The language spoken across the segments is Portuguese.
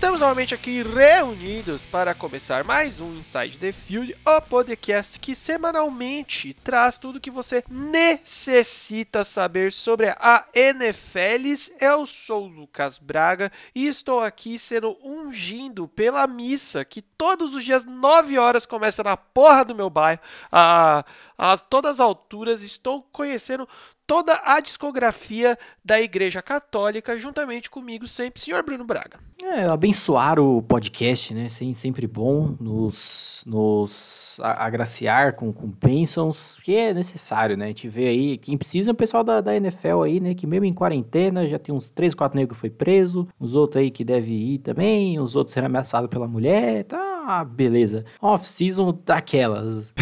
Estamos novamente aqui reunidos para começar mais um Inside the Field, o podcast que semanalmente traz tudo que você necessita saber sobre a NFL. Eu sou o Lucas Braga e estou aqui sendo ungindo pela missa que todos os dias 9 horas começa na porra do meu bairro, a, a todas as alturas. Estou conhecendo toda a discografia da Igreja Católica, juntamente comigo sempre, senhor Bruno Braga. É, abençoar o podcast, né? Sempre bom, nos, nos agraciar com, com bênçãos, que é necessário, né? A gente vê aí, quem precisa é o pessoal da, da NFL aí, né? Que mesmo em quarentena, já tem uns 3, 4 negros que foi preso, os outros aí que deve ir também, os outros serão ameaçados pela mulher, tá? Beleza. Off-season daquelas.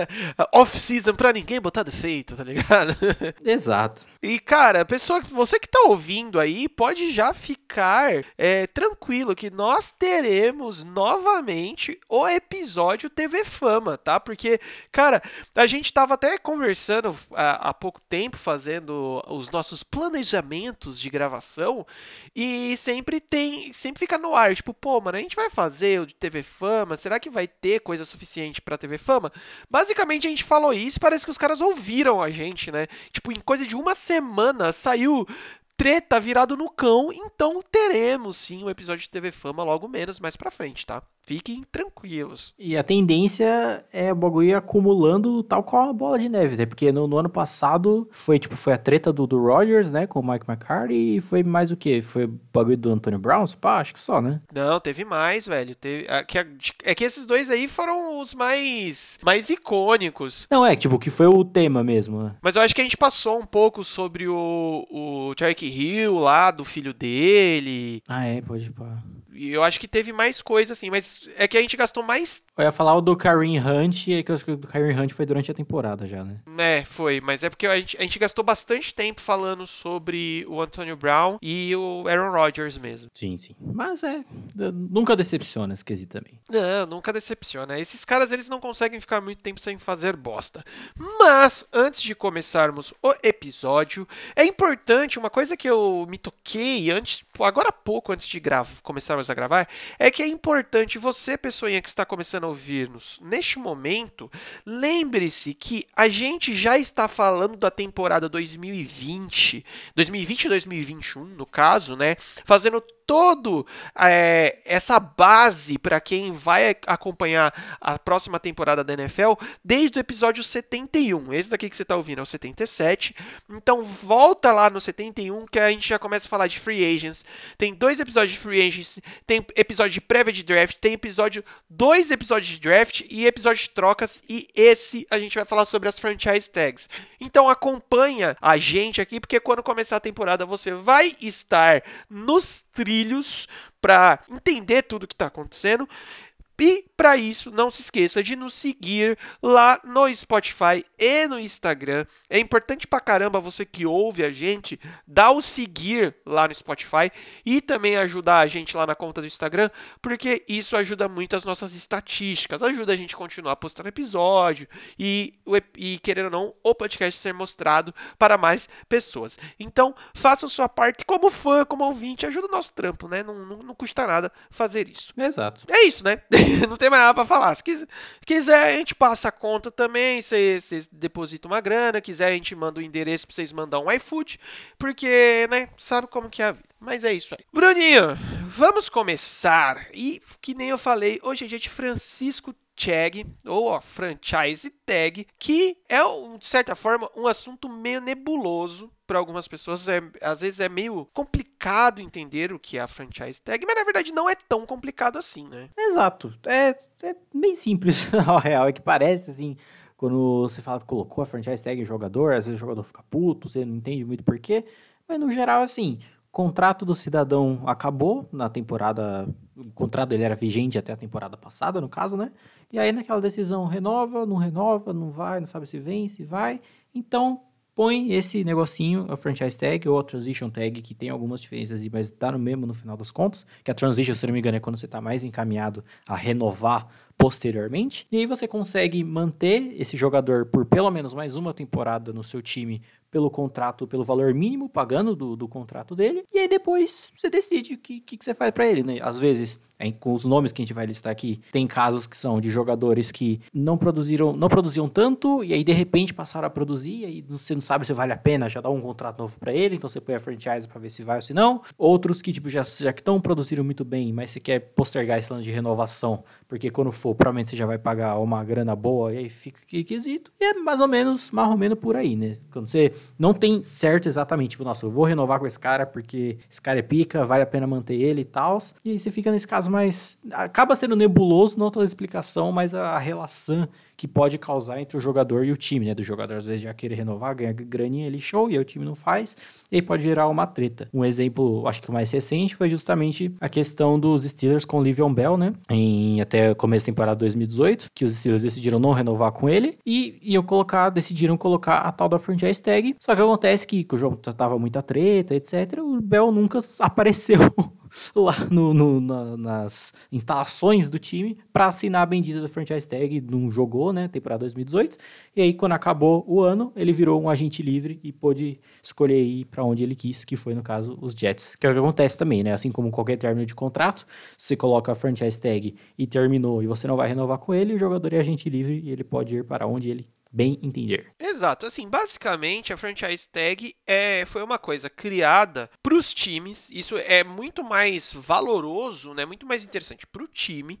Off-season pra ninguém botar defeito, tá ligado? Exato. E, cara, pessoa, você que tá ouvindo aí, pode já ficar é, tranquilo que nós teremos novamente o episódio TV Fama, tá? Porque, cara, a gente tava até conversando há, há pouco tempo, fazendo os nossos planejamentos de gravação, e sempre tem, sempre fica no ar, tipo, pô, mano, a gente vai fazer o de TV Fama, será que vai ter coisa suficiente pra TV Fama? Basicamente a gente falou isso e parece que os caras ouviram a gente, né? Tipo, em coisa de uma semana saiu treta virado no cão, então teremos sim um episódio de TV Fama logo menos mais pra frente, tá? Fiquem tranquilos. E a tendência é o bagulho acumulando tal qual uma bola de neve, né? Porque no, no, ano passado foi tipo, foi a treta do, do Rogers, né? Com o Mike McCarthy e foi mais o quê? Foi o bagulho do Antonio Brown? Pá, acho que só, né? Não, teve mais, velho. Teve, é, que, é que esses dois aí foram os mais, mais icônicos. Não, é, tipo, que foi o tema mesmo, né? Mas eu acho que a gente passou um pouco sobre o, o Hill lá, do filho dele. Ah, é, pode pá. E eu acho que teve mais coisa, assim, mas é que a gente gastou mais. Eu ia falar o do Kareem Hunt, é que o do Kareem Hunt foi durante a temporada já, né? É, foi, mas é porque a gente, a gente gastou bastante tempo falando sobre o Antonio Brown e o Aaron Rodgers mesmo. Sim, sim. Mas é, nunca decepciona esse quesito também. Não, nunca decepciona. Esses caras, eles não conseguem ficar muito tempo sem fazer bosta. Mas, antes de começarmos o episódio, é importante, uma coisa que eu me toquei antes, agora há pouco, antes de começarmos a gravar, é que é importante você, pessoinha que está começando a ouvir-nos neste momento, lembre-se que a gente já está falando da temporada 2020, 2020 e 2021, no caso, né? Fazendo todo é, essa base para quem vai acompanhar a próxima temporada da NFL desde o episódio 71. Esse daqui que você está ouvindo é o 77. Então volta lá no 71 que a gente já começa a falar de free agents. Tem dois episódios de free agents, tem episódio de prévia de draft, tem episódio dois episódios de draft e episódio de trocas e esse a gente vai falar sobre as franchise tags. Então acompanha a gente aqui porque quando começar a temporada você vai estar nos trilhos para entender tudo o que está acontecendo. E para isso, não se esqueça de nos seguir lá no Spotify e no Instagram. É importante pra caramba você que ouve a gente dar o seguir lá no Spotify e também ajudar a gente lá na conta do Instagram, porque isso ajuda muito as nossas estatísticas, ajuda a gente a continuar postando episódio e, e querendo ou não, o podcast ser mostrado para mais pessoas. Então, faça a sua parte como fã, como ouvinte, ajuda o nosso trampo, né? Não, não, não custa nada fazer isso. Exato. É isso, né? não tem mais nada pra falar. Se quiser, a gente passa a conta também. Vocês depositam uma grana. Quiser, a gente manda o endereço pra vocês mandar um iFood. Porque, né, sabe como que é a vida. Mas é isso aí. Bruninho, vamos começar. E, que nem eu falei, hoje é dia de Francisco tag ou ó, franchise tag, que é, de certa forma, um assunto meio nebuloso para algumas pessoas. É, às vezes é meio complicado entender o que é a franchise tag, mas na verdade não é tão complicado assim, né? Exato. É, é bem simples, ao real. É que parece assim. Quando você fala que colocou a franchise tag em jogador, às vezes o jogador fica puto, você não entende muito porquê. Mas no geral, assim, contrato do cidadão acabou na temporada. O contrato dele era vigente até a temporada passada, no caso, né? E aí naquela decisão renova, não renova, não vai, não sabe se vem, se vai. Então põe esse negocinho, a franchise tag ou a transition tag, que tem algumas diferenças, mas tá no mesmo no final das contas. Que a transition, se não me engano, é quando você está mais encaminhado a renovar posteriormente. E aí você consegue manter esse jogador por pelo menos mais uma temporada no seu time pelo contrato, pelo valor mínimo, pagando do, do contrato dele, e aí depois você decide o que, que, que, você faz para ele, né? Às vezes, é, com os nomes que a gente vai listar aqui, tem casos que são de jogadores que não produziram, não produziam tanto, e aí de repente passaram a produzir, e aí você não sabe se vale a pena, já dá um contrato novo para ele, então você põe a franchise para ver se vai ou se não. Outros que, tipo, já, já que estão produzindo muito bem, mas você quer postergar esse lance de renovação, porque quando for, provavelmente você já vai pagar uma grana boa, e aí fica quesito. E é mais ou menos, mais ou menos por aí, né? Quando você não tem certo exatamente, tipo, nossa, eu vou renovar com esse cara porque esse cara é pica, vale a pena manter ele e tal. E aí você fica nesse caso mais. Acaba sendo nebuloso, não toda explicação, mas a relação que pode causar entre o jogador e o time, né? Do jogador às vezes já querer renovar, ganhar graninha ali, show, e aí o time não faz, e aí pode gerar uma treta. Um exemplo, acho que o mais recente, foi justamente a questão dos Steelers com o Livion Bell, né? Em até começo da temporada 2018, que os Steelers decidiram não renovar com ele, e iam colocar, decidiram colocar a tal da franchise tag, só que acontece que, que o jogo tava muita treta, etc, o Bell nunca apareceu lá no, no, na, nas instalações do time para assinar a bendita da franchise tag, não jogou, né, temporada 2018. E aí quando acabou o ano, ele virou um agente livre e pôde escolher ir para onde ele quis, que foi no caso os Jets. Que é o que acontece também, né? Assim como qualquer término de contrato, você coloca a franchise tag e terminou e você não vai renovar com ele, o jogador é agente livre e ele pode ir para onde ele bem entender. Exato, assim, basicamente a franchise tag é, foi uma coisa criada para os times, isso é muito mais valoroso, né, muito mais interessante para o time,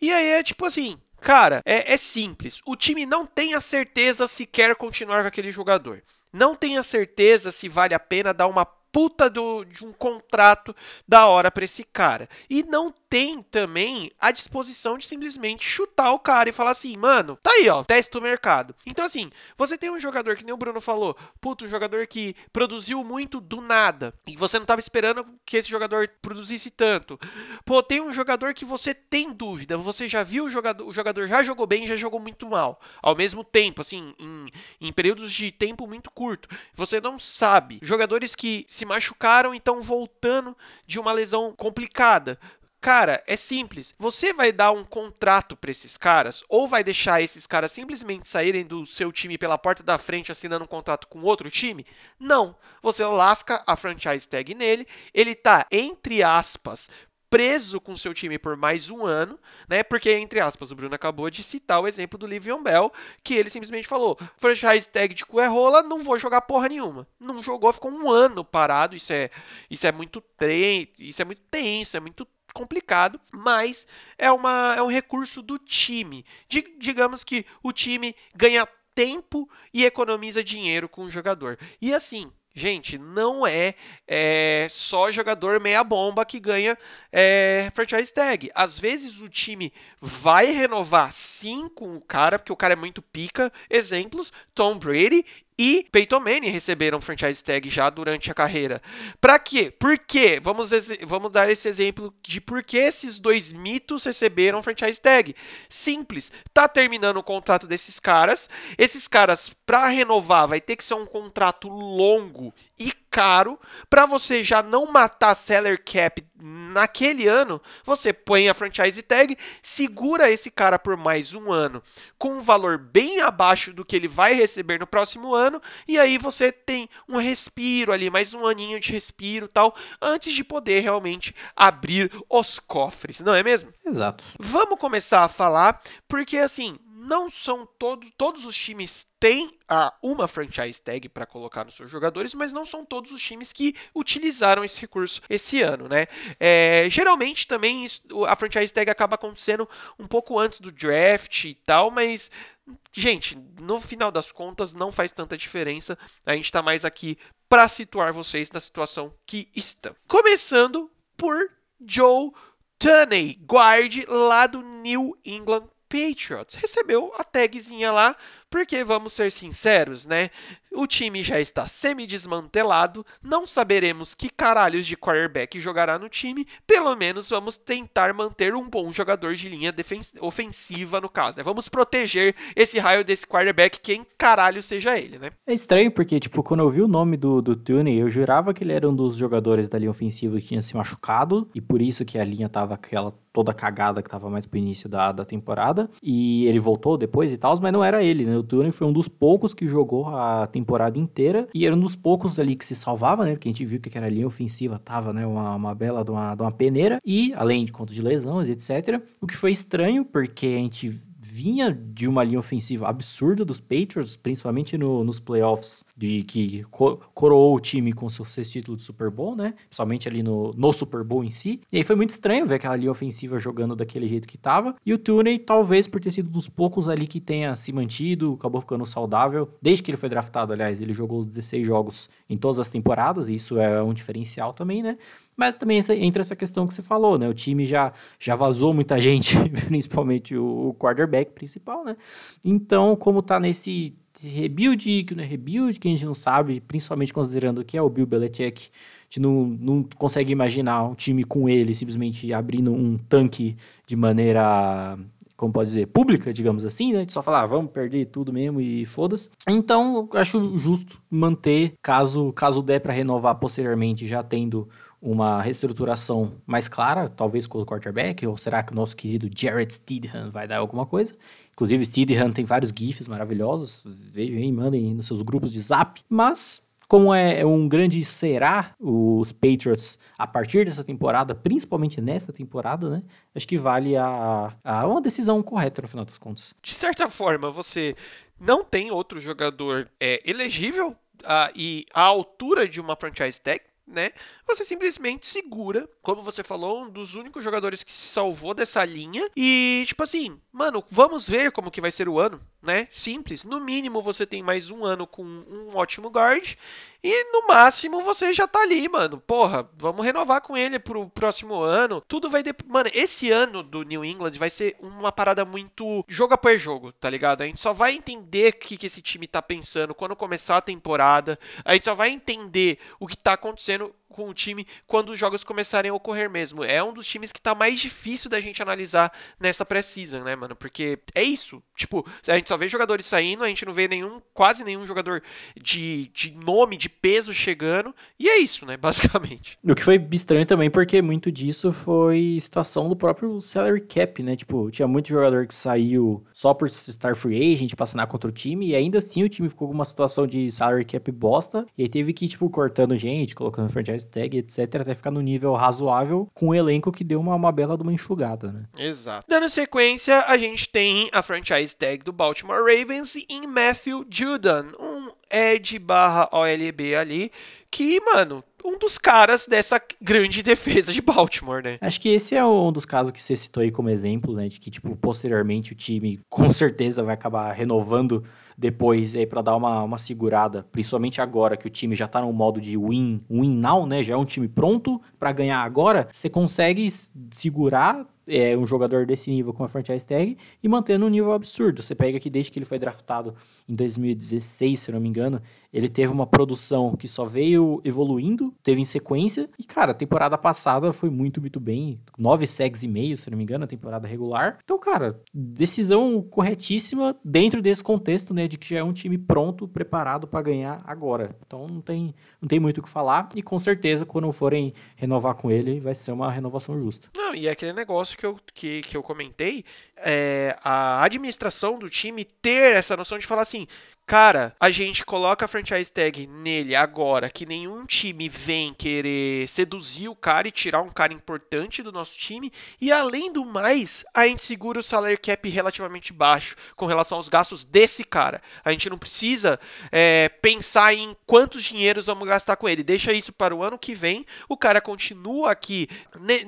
e aí é tipo assim, cara, é, é simples, o time não tem a certeza se quer continuar com aquele jogador, não tem a certeza se vale a pena dar uma puta do, de um contrato da hora para esse cara. E não tem também a disposição de simplesmente chutar o cara e falar assim, mano, tá aí, ó, testa o mercado. Então, assim, você tem um jogador que nem o Bruno falou, puto, um jogador que produziu muito do nada, e você não tava esperando que esse jogador produzisse tanto. Pô, tem um jogador que você tem dúvida, você já viu o jogador, o jogador já jogou bem, já jogou muito mal. Ao mesmo tempo, assim, em, em períodos de tempo muito curto. Você não sabe. Jogadores que se machucaram e estão voltando de uma lesão complicada. Cara, é simples. Você vai dar um contrato para esses caras ou vai deixar esses caras simplesmente saírem do seu time pela porta da frente assinando um contrato com outro time? Não. Você lasca a franchise tag nele, ele tá entre aspas preso com seu time por mais um ano, né? Porque, entre aspas, o Bruno acabou de citar o exemplo do Livion Bell, que ele simplesmente falou: franchise tag de cu é rola, não vou jogar porra nenhuma. Não jogou, ficou um ano parado. Isso é, isso é muito tre isso é muito tenso, é muito complicado, mas é, uma, é um recurso do time. digamos que o time ganha tempo e economiza dinheiro com o jogador. E assim, Gente, não é, é, só jogador meia bomba que ganha é, franchise tag. Às vezes o time vai renovar sim com o cara, porque o cara é muito pica. Exemplos: Tom Brady e Peyton Manning receberam franchise tag já durante a carreira. Para quê? Por quê? Vamos, vamos dar esse exemplo de por que esses dois mitos receberam franchise tag. Simples. Tá terminando o contrato desses caras. Esses caras, para renovar, vai ter que ser um contrato longo e caro para você já não matar seller cap naquele ano, você põe a franchise tag, segura esse cara por mais um ano com um valor bem abaixo do que ele vai receber no próximo ano e aí você tem um respiro ali, mais um aninho de respiro tal, antes de poder realmente abrir os cofres, não é mesmo? Exato. Vamos começar a falar porque assim, não são todos, todos os times têm ah, uma franchise tag para colocar nos seus jogadores, mas não são todos os times que utilizaram esse recurso esse ano, né? É, geralmente também isso, a franchise tag acaba acontecendo um pouco antes do draft e tal, mas gente, no final das contas não faz tanta diferença. A gente está mais aqui para situar vocês na situação que estão. Começando por Joe Tunney, guard lá do New England Patriots. Recebeu a tagzinha lá, porque vamos ser sinceros, né? O time já está semi-desmantelado, não saberemos que caralhos de quarterback jogará no time, pelo menos vamos tentar manter um bom jogador de linha ofensiva no caso, né? Vamos proteger esse raio desse quarterback, quem caralho seja ele, né? É estranho porque, tipo, quando eu vi o nome do, do Tune, eu jurava que ele era um dos jogadores da linha ofensiva que tinha se machucado, e por isso que a linha tava aquela toda cagada que tava mais pro início da, da temporada, e ele voltou depois e tal, mas não era ele, né? O Turing foi um dos poucos que jogou a temporada inteira e era um dos poucos ali que se salvava, né? Porque a gente viu que aquela linha ofensiva tava, né? Uma, uma bela de uma, de uma peneira e além de conta de lesões, etc. O que foi estranho porque a gente vinha de uma linha ofensiva absurda dos Patriots, principalmente no, nos playoffs, de que co coroou o time com seu sexto título de Super Bowl, né? Principalmente ali no, no Super Bowl em si. E aí foi muito estranho ver aquela linha ofensiva jogando daquele jeito que tava. E o Tooney, talvez por ter sido dos poucos ali que tenha se mantido, acabou ficando saudável. Desde que ele foi draftado, aliás, ele jogou os 16 jogos em todas as temporadas, e isso é um diferencial também, né? Mas também entra essa questão que você falou, né? O time já, já vazou muita gente, principalmente o, o quarterback principal, né? Então, como tá nesse rebuild, que não é rebuild, que a gente não sabe, principalmente considerando que é o Bill Belichick, a gente não, não consegue imaginar um time com ele simplesmente abrindo um tanque de maneira como pode dizer, pública, digamos assim, né? Gente só falar, ah, vamos perder tudo mesmo e foda-se. Então, eu acho justo manter, caso, caso der para renovar posteriormente, já tendo uma reestruturação mais clara, talvez com o quarterback, ou será que o nosso querido Jared Steedham vai dar alguma coisa? Inclusive, Steedham tem vários GIFs maravilhosos, vejam aí, mandem nos seus grupos de zap, mas como é um grande será os Patriots a partir dessa temporada, principalmente nessa temporada, né? Acho que vale a, a uma decisão correta no final das contas. De certa forma, você não tem outro jogador é, elegível uh, e à altura de uma franchise tag né? Você simplesmente segura, como você falou, um dos únicos jogadores que se salvou dessa linha. E, tipo assim, mano, vamos ver como que vai ser o ano, né? Simples. No mínimo você tem mais um ano com um ótimo guard. E no máximo você já tá ali, mano. Porra, vamos renovar com ele pro próximo ano. Tudo vai. De... Mano, esse ano do New England vai ser uma parada muito jogo após jogo, tá ligado? A gente só vai entender o que, que esse time tá pensando quando começar a temporada. A gente só vai entender o que tá acontecendo com o time quando os jogos começarem a ocorrer mesmo. É um dos times que tá mais difícil da gente analisar nessa pré-season, né, mano? Porque é isso. Tipo, a gente só vê jogadores saindo, a gente não vê nenhum, quase nenhum jogador de, de nome, de peso chegando. E é isso, né, basicamente. O que foi estranho também, porque muito disso foi situação do próprio salary cap, né? Tipo, tinha muito jogador que saiu só por estar free agent, pra assinar contra o time, e ainda assim o time ficou com uma situação de salary cap bosta, e aí teve que, tipo, cortando gente, colocando franchise tag, etc, até ficar no nível razoável com um elenco que deu uma, uma bela de uma enxugada, né? Exato. Dando sequência, a gente tem a franchise tag do Baltimore Ravens em Matthew Judon, um Ed barra OLB ali, que, mano, um dos caras dessa grande defesa de Baltimore, né? Acho que esse é um dos casos que você citou aí como exemplo, né? De que, tipo, posteriormente o time com certeza vai acabar renovando depois aí para dar uma, uma segurada, principalmente agora que o time já tá no modo de win, win now, né? Já é um time pronto para ganhar agora, você consegue segurar é, um jogador desse nível com a franchise tag e mantendo um nível absurdo. Você pega que desde que ele foi draftado em 2016, se não me engano, ele teve uma produção que só veio evoluindo, teve em sequência. E, cara, a temporada passada foi muito, muito bem. Nove segs e meio, se não me engano, a temporada regular. Então, cara, decisão corretíssima dentro desse contexto, né? De que já é um time pronto, preparado para ganhar agora. Então, não tem, não tem muito o que falar. E com certeza, quando forem renovar com ele, vai ser uma renovação justa. Não, e é aquele negócio que eu, que, que eu comentei, é, a administração do time ter essa noção de falar assim, Cara, a gente coloca a franchise tag nele agora que nenhum time vem querer seduzir o cara e tirar um cara importante do nosso time. E além do mais, a gente segura o salary cap relativamente baixo com relação aos gastos desse cara. A gente não precisa é, pensar em quantos dinheiros vamos gastar com ele. Deixa isso para o ano que vem. O cara continua aqui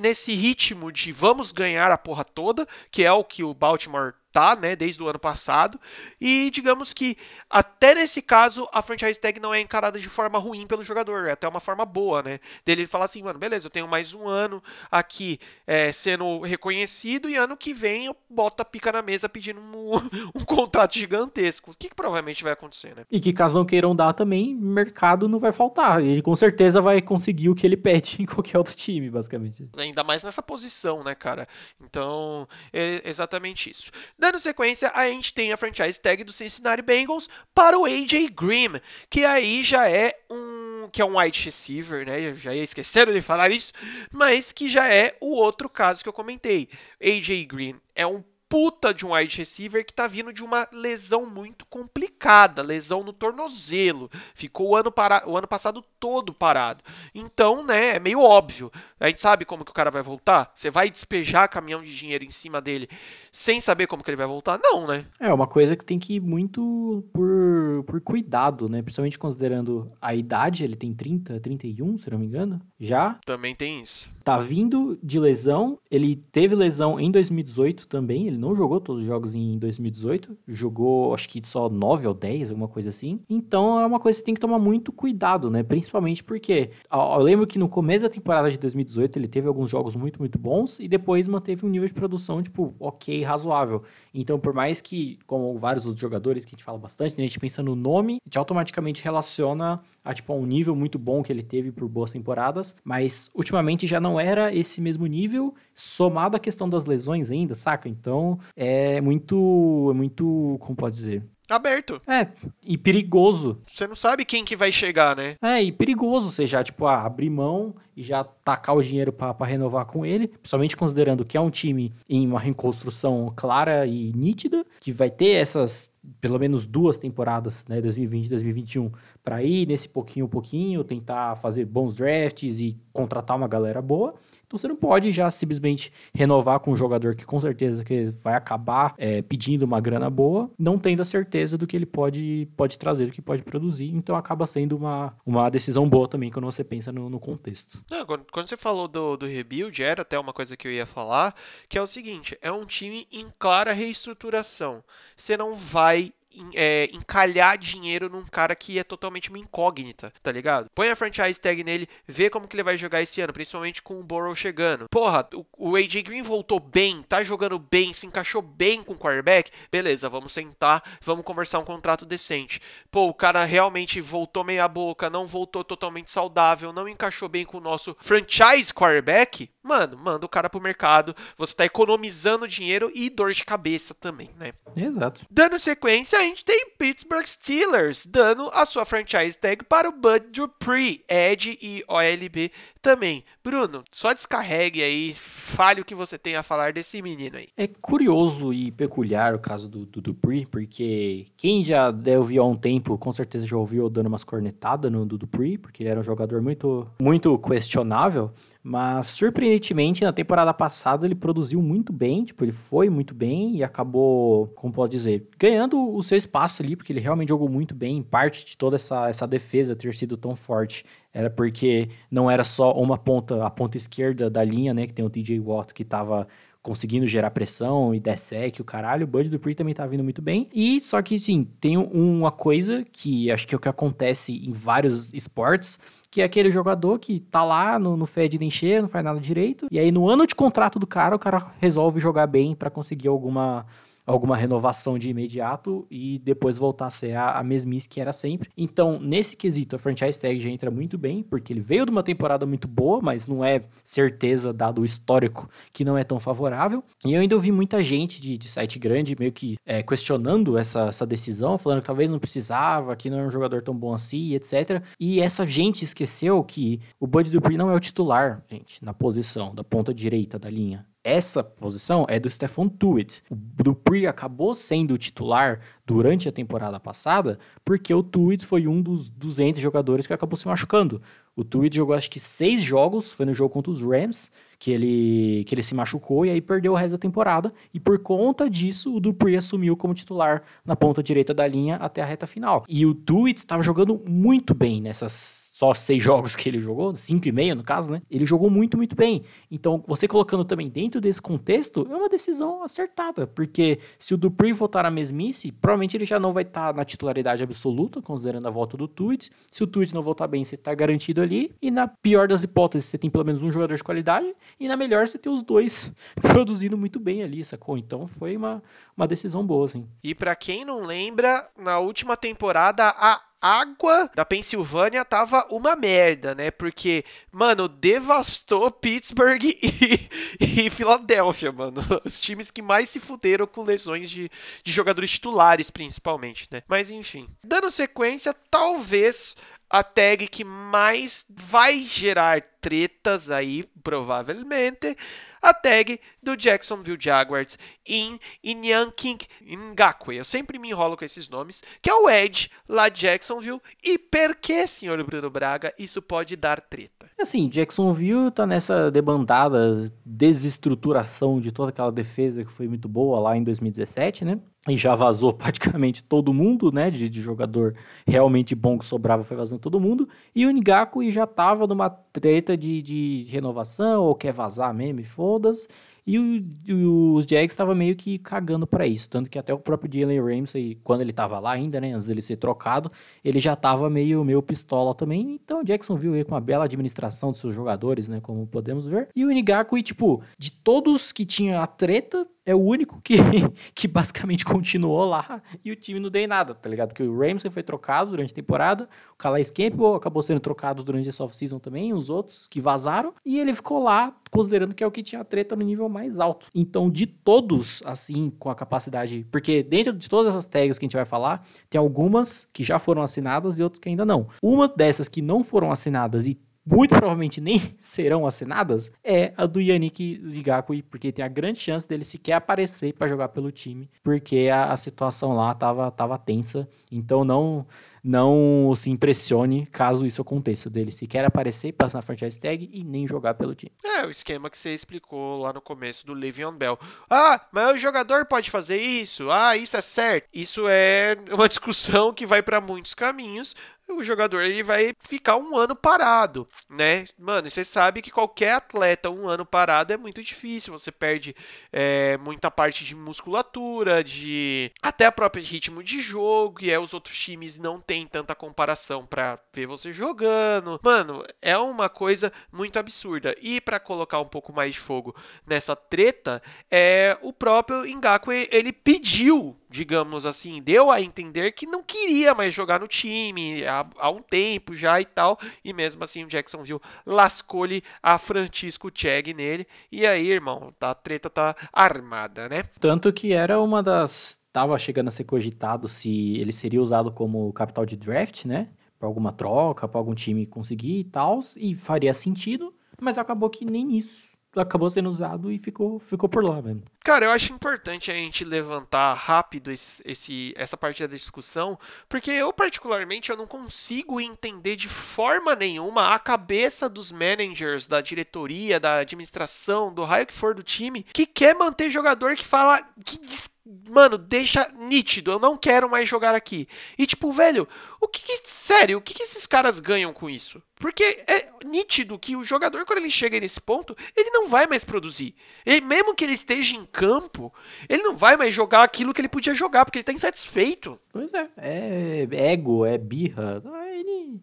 nesse ritmo de vamos ganhar a porra toda, que é o que o Baltimore tá, né, desde o ano passado. E digamos que até nesse caso a franchise tag não é encarada de forma ruim pelo jogador, é até uma forma boa, né? Dele falar assim, mano, beleza, eu tenho mais um ano aqui é, sendo reconhecido e ano que vem eu boto a pica na mesa pedindo um, um contrato gigantesco. O que, que, provavelmente vai acontecer, né? E que caso não queiram dar também, mercado não vai faltar. Ele com certeza vai conseguir o que ele pede em qualquer outro time, basicamente. Ainda mais nessa posição, né, cara? Então, é exatamente isso. Dando sequência, a gente tem a franchise tag do Cincinnati Bengals para o AJ Green, que aí já é um que é um wide receiver, né? Já ia esquecendo de falar isso, mas que já é o outro caso que eu comentei. AJ Green é um puta de um wide receiver que tá vindo de uma lesão muito complicada, lesão no tornozelo. Ficou o ano, para... o ano passado todo parado. Então, né, é meio óbvio. A gente sabe como que o cara vai voltar? Você vai despejar caminhão de dinheiro em cima dele sem saber como que ele vai voltar? Não, né? É uma coisa que tem que ir muito por, por cuidado, né? Principalmente considerando a idade, ele tem 30, 31, se não me engano, já. Também tem isso. Tá vindo de lesão, ele teve lesão em 2018 também, ele não jogou todos os jogos em 2018, jogou acho que só 9 ou 10, alguma coisa assim. Então é uma coisa que tem que tomar muito cuidado, né? Principalmente porque eu lembro que no começo da temporada de 2018 ele teve alguns jogos muito, muito bons e depois manteve um nível de produção, tipo, ok, razoável. Então, por mais que, como vários outros jogadores que a gente fala bastante, né, a gente pensa no nome, a gente automaticamente relaciona a tipo a um nível muito bom que ele teve por boas temporadas, mas ultimamente já não era esse mesmo nível, somado à questão das lesões ainda, saca? Então é muito, é muito, como pode dizer? Aberto. É, e perigoso. Você não sabe quem que vai chegar, né? É, e perigoso você já, tipo, ah, abrir mão e já tacar o dinheiro para renovar com ele, principalmente considerando que é um time em uma reconstrução clara e nítida, que vai ter essas pelo menos duas temporadas, né, 2020 e 2021, para ir nesse pouquinho pouquinho, tentar fazer bons drafts e contratar uma galera boa. Então você não pode já simplesmente renovar com um jogador que com certeza que vai acabar é, pedindo uma grana boa, não tendo a certeza do que ele pode, pode trazer, do que pode produzir. Então acaba sendo uma, uma decisão boa também quando você pensa no, no contexto. Não, quando, quando, você falou do, do rebuild, era até uma coisa que eu ia falar, que é o seguinte, é um time em clara reestruturação. Você não vai é, encalhar dinheiro num cara que é totalmente uma incógnita, tá ligado? Põe a franchise tag nele, vê como que ele vai jogar esse ano, principalmente com o Burrow chegando. Porra, o, o AJ Green voltou bem, tá jogando bem, se encaixou bem com o quarterback, beleza, vamos sentar, vamos conversar um contrato decente. Pô, o cara realmente voltou meia boca, não voltou totalmente saudável, não encaixou bem com o nosso franchise quarterback, mano, manda o cara pro mercado, você tá economizando dinheiro e dor de cabeça também, né? Exato. Dando sequência, gente tem Pittsburgh Steelers dando a sua franchise tag para o Bud Dupree, Ed e OLB também. Bruno, só descarregue aí, fale o que você tem a falar desse menino aí. É curioso e peculiar o caso do, do Dupree, porque quem já deve há um tempo, com certeza já ouviu dando umas cornetadas no Dupree, porque ele era um jogador muito, muito questionável. Mas, surpreendentemente, na temporada passada ele produziu muito bem, tipo, ele foi muito bem e acabou, como posso dizer, ganhando o seu espaço ali, porque ele realmente jogou muito bem, em parte de toda essa, essa defesa ter sido tão forte. Era porque não era só uma ponta, a ponta esquerda da linha, né, que tem o TJ Watt, que estava conseguindo gerar pressão e DSEC, o caralho, o Bud Dupree também tá vindo muito bem. E só que, sim, tem uma coisa que acho que é o que acontece em vários esportes, que é aquele jogador que tá lá no, no fed de encher, não faz nada direito, e aí no ano de contrato do cara, o cara resolve jogar bem para conseguir alguma alguma renovação de imediato e depois voltar a ser a, a mesmice que era sempre. Então, nesse quesito, a franchise tag já entra muito bem, porque ele veio de uma temporada muito boa, mas não é certeza, dado o histórico, que não é tão favorável. E eu ainda ouvi muita gente de, de site grande meio que é, questionando essa, essa decisão, falando que talvez não precisava, que não é um jogador tão bom assim, etc. E essa gente esqueceu que o Bud Dupree não é o titular, gente, na posição da ponta direita da linha essa posição é do Stephon Tuitt. O Dupree acabou sendo titular durante a temporada passada porque o Tuitt foi um dos 200 jogadores que acabou se machucando. O Tuitt jogou acho que seis jogos, foi no jogo contra os Rams, que ele, que ele se machucou e aí perdeu o resto da temporada. E por conta disso, o Dupree assumiu como titular na ponta direita da linha até a reta final. E o Tuitt estava jogando muito bem nessas só seis jogos que ele jogou, cinco e meio no caso, né? Ele jogou muito, muito bem. Então, você colocando também dentro desse contexto, é uma decisão acertada, porque se o Dupree voltar à mesmice, provavelmente ele já não vai estar tá na titularidade absoluta, considerando a volta do Tweet. Se o Tweet não voltar bem, você está garantido ali. E na pior das hipóteses, você tem pelo menos um jogador de qualidade. E na melhor, você tem os dois produzindo muito bem ali, sacou? Então, foi uma, uma decisão boa, assim. E para quem não lembra, na última temporada, a água da Pensilvânia tava uma merda, né? Porque, mano, devastou Pittsburgh e, e Filadélfia, mano. Os times que mais se fuderam com lesões de, de jogadores titulares, principalmente, né? Mas enfim. Dando sequência, talvez a tag que mais vai gerar tretas aí, provavelmente, a tag do Jacksonville Jaguars em Inyanking Ngakwe. Eu sempre me enrolo com esses nomes, que é o Edge lá de Jacksonville. E por que, senhor Bruno Braga, isso pode dar treta? Assim, Jacksonville tá nessa debandada, desestruturação de toda aquela defesa que foi muito boa lá em 2017, né? E já vazou praticamente todo mundo, né? De, de jogador realmente bom que sobrava, foi vazando todo mundo. E o Ngaku já tava numa treta de, de renovação, ou quer vazar mesmo, foda-se. E o, os Jags estavam meio que cagando para isso. Tanto que até o próprio Jalen Ramsey, quando ele tava lá ainda, né, antes dele ser trocado, ele já tava meio, meio pistola também. Então o Jackson viu aí com uma bela administração dos seus jogadores, né, como podemos ver. E o Inigaku, e, tipo, de todos que tinha a treta, é o único que, que basicamente continuou lá e o time não deu nada, tá ligado? Porque o Ramsey foi trocado durante a temporada, o Calais Campbell acabou sendo trocado durante essa off-season também, os outros que vazaram, e ele ficou lá, considerando que é o que tinha treta no nível mais alto. Então, de todos, assim, com a capacidade. Porque dentro de todas essas tags que a gente vai falar, tem algumas que já foram assinadas e outras que ainda não. Uma dessas que não foram assinadas e muito provavelmente nem serão assinadas, é a do Yannick Ligakui, porque tem a grande chance dele sequer aparecer para jogar pelo time, porque a, a, situação lá tava, tava tensa. Então não não se impressione caso isso aconteça, dele sequer aparecer, passar na franchise tag e nem jogar pelo time. É, o esquema que você explicou lá no começo do Le'Veon Bell. Ah, mas o jogador pode fazer isso? Ah, isso é certo. Isso é uma discussão que vai para muitos caminhos, o jogador ele vai ficar um ano parado, né? Mano, você sabe que qualquer atleta um ano parado é muito difícil. Você perde é, muita parte de musculatura, de até a própria ritmo de jogo, e é os outros times não tem tanta comparação para ver você jogando. Mano, é uma coisa muito absurda. E para colocar um pouco mais de fogo nessa treta, é o próprio Ngakwe, ele pediu digamos assim, deu a entender que não queria mais jogar no time há, há um tempo já e tal. E mesmo assim o Jacksonville lascou-lhe a Francisco Cheg nele. E aí, irmão, tá, a treta tá armada, né? Tanto que era uma das. Tava chegando a ser cogitado se ele seria usado como capital de draft, né? Pra alguma troca, pra algum time conseguir e tal. E faria sentido, mas acabou que nem isso acabou sendo usado e ficou, ficou por lá mesmo. Cara, eu acho importante a gente levantar rápido esse, esse, essa parte da discussão, porque eu particularmente eu não consigo entender de forma nenhuma a cabeça dos managers, da diretoria, da administração, do raio que for do time, que quer manter jogador que fala que diz Mano, deixa nítido, eu não quero mais jogar aqui. E tipo, velho, o que, que sério, o que, que esses caras ganham com isso? Porque é nítido que o jogador, quando ele chega nesse ponto, ele não vai mais produzir. Ele, mesmo que ele esteja em campo, ele não vai mais jogar aquilo que ele podia jogar, porque ele tá insatisfeito. Pois é, é ego, é birra.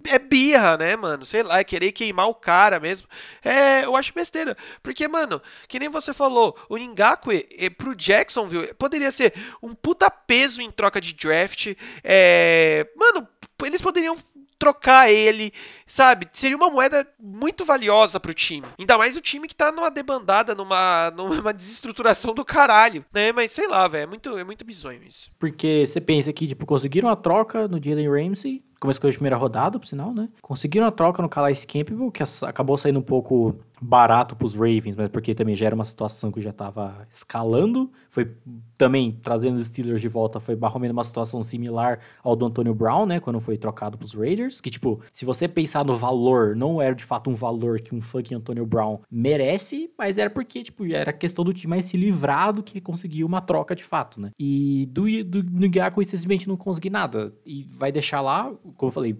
É birra, né, mano? Sei lá, é querer queimar o cara mesmo. É, eu acho besteira. Porque, mano, que nem você falou, o Ningakwe é, pro Jacksonville poderia ser um puta peso em troca de draft. É, mano, eles poderiam trocar ele, sabe? Seria uma moeda muito valiosa pro time. Ainda mais o time que tá numa debandada, numa, numa desestruturação do caralho, né? Mas sei lá, velho, é muito, é muito bizonho isso. Porque você pensa que, tipo, conseguiram a troca no Jalen Ramsey, começou a primeira rodada, por sinal, né? Conseguiram a troca no Calais Campbell, que acabou saindo um pouco barato para os Ravens, mas porque também já era uma situação que já estava escalando. Foi também trazendo os Steelers de volta, foi menos uma situação similar ao do Antonio Brown, né? Quando foi trocado para os Raiders. Que, tipo, se você pensar no valor, não era de fato um valor que um fucking Antonio Brown merece, mas era porque, tipo, era questão do time mais se livrar do que conseguir uma troca de fato, né? E do, do Ngaku, simplesmente não consegui nada. E vai deixar lá, como eu falei,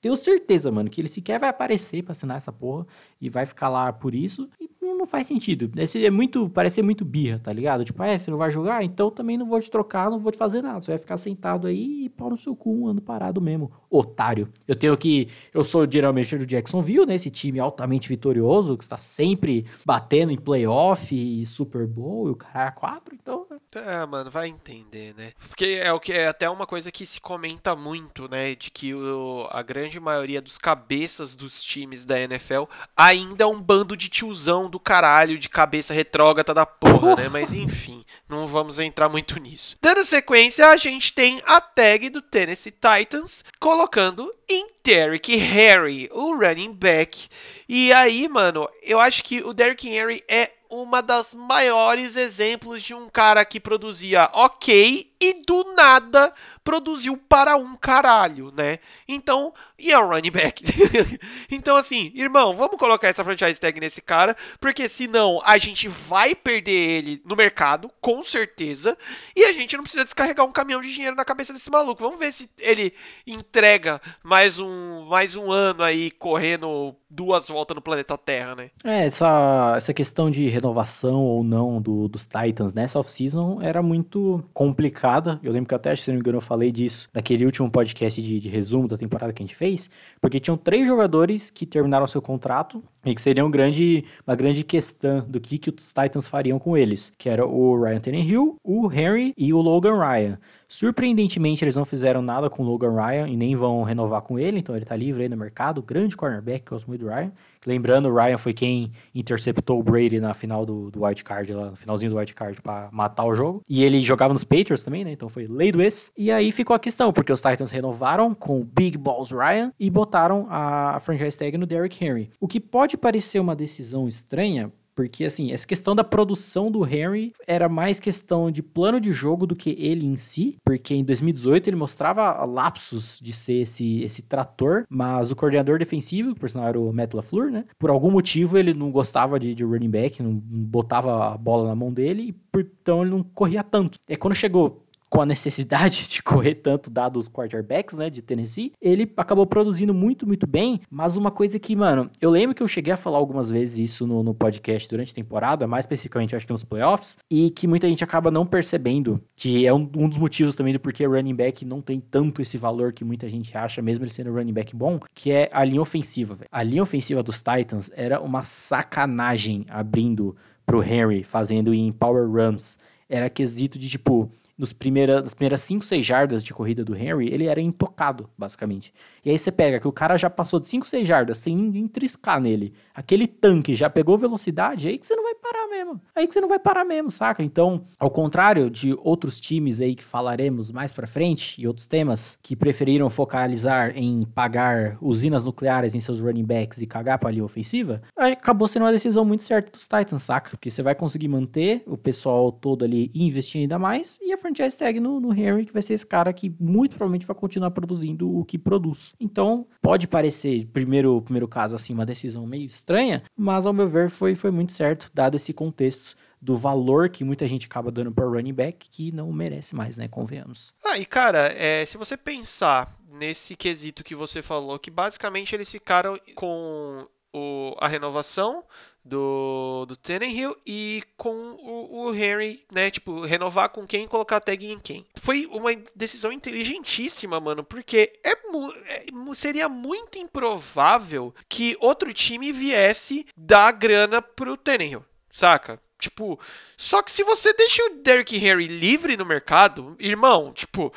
tenho certeza, mano, que ele sequer vai aparecer pra assinar essa porra e vai ficar lá por isso. Não faz sentido. É muito, parece ser muito birra, tá ligado? Tipo, é, você não vai jogar? Então também não vou te trocar, não vou te fazer nada. Você vai ficar sentado aí e pau no seu cu, um ano parado mesmo. Otário. Eu tenho que. Eu sou geralmente do Jacksonville, né? Esse time altamente vitorioso, que está sempre batendo em playoff e Super Bowl e o cara é quatro, então. Né? É, mano, vai entender, né? Porque é o que é até uma coisa que se comenta muito, né? De que o, a grande maioria dos cabeças dos times da NFL ainda é um bando de tiozão do caralho de cabeça retrógrada da porra, né? Mas enfim, não vamos entrar muito nisso. Dando sequência, a gente tem a tag do Tennessee Titans colocando em Derrick Henry, o running back. E aí, mano, eu acho que o Derrick Henry é uma das maiores exemplos de um cara que produzia ok e do nada produziu para um caralho, né? Então, e é um running back. então, assim, irmão, vamos colocar essa franchise tag nesse cara, porque senão a gente vai perder ele no mercado, com certeza, e a gente não precisa descarregar um caminhão de dinheiro na cabeça desse maluco. Vamos ver se ele entrega mais um, mais um ano aí correndo duas voltas no planeta Terra, né? É, essa, essa questão de renovação ou não do, dos Titans nessa off-season era muito complicada. Eu lembro que até, se não me engano, eu falei disso naquele último podcast de, de resumo da temporada que a gente fez, porque tinham três jogadores que terminaram seu contrato e que seria um grande, uma grande questão do que, que os Titans fariam com eles, que era o Ryan Tannehill, o Henry e o Logan Ryan. Surpreendentemente, eles não fizeram nada com o Logan Ryan e nem vão renovar com ele, então ele tá livre aí no mercado. Grande cornerback, gosto muito do Ryan. Lembrando, o Ryan foi quem interceptou o Brady na final do, do Card, lá no finalzinho do White Card, para matar o jogo. E ele jogava nos Patriots também, né? Então foi lei do ex. E aí ficou a questão, porque os Titans renovaram com o Big Balls Ryan e botaram a franchise tag no Derrick Henry. O que pode parecer uma decisão estranha, porque, assim, essa questão da produção do Henry era mais questão de plano de jogo do que ele em si, porque em 2018 ele mostrava lapsos de ser esse, esse trator, mas o coordenador defensivo, que por sinal era o Matt LaFleur, né? Por algum motivo ele não gostava de, de running back, não botava a bola na mão dele, e então ele não corria tanto. É quando chegou com a necessidade de correr tanto, dado os quarterbacks, né, de Tennessee, ele acabou produzindo muito, muito bem. Mas uma coisa que, mano, eu lembro que eu cheguei a falar algumas vezes isso no, no podcast durante a temporada, mais especificamente, acho que nos playoffs, e que muita gente acaba não percebendo, que é um, um dos motivos também do porquê running back não tem tanto esse valor que muita gente acha, mesmo ele sendo running back bom, que é a linha ofensiva, velho. A linha ofensiva dos Titans era uma sacanagem abrindo pro Henry, fazendo em power runs. Era quesito de, tipo, nos primeira, nas primeiras 5, 6 jardas de corrida do Henry, ele era intocado, basicamente. E aí você pega que o cara já passou de 5, 6 jardas sem entriscar nele. Aquele tanque já pegou velocidade, aí que você não vai parar mesmo. Aí que você não vai parar mesmo, saca? Então, ao contrário de outros times aí que falaremos mais pra frente e outros temas que preferiram focalizar em pagar usinas nucleares em seus running backs e cagar pra linha ofensiva, acabou sendo uma decisão muito certa dos Titans, saca? Porque você vai conseguir manter o pessoal todo ali e investir ainda mais e a franchise tag no, no Henry, que vai ser esse cara que muito provavelmente vai continuar produzindo o que produz. Então, pode parecer, primeiro, primeiro caso, assim, uma decisão meio estranha, mas ao meu ver foi, foi muito certo, dado esse contexto do valor que muita gente acaba dando para running back, que não merece mais, né? Convenhamos. Ah, e cara, é, se você pensar nesse quesito que você falou, que basicamente eles ficaram com o, a renovação do, do Tannehill e com o, o, Henry, né? Tipo, renovar com quem e colocar a tag em quem. Foi uma decisão inteligentíssima, mano, porque é, é, seria muito improvável que outro time viesse dar grana pro Tannehill, saca? Tipo, só que se você deixa o Derrick Henry livre no mercado, irmão, tipo,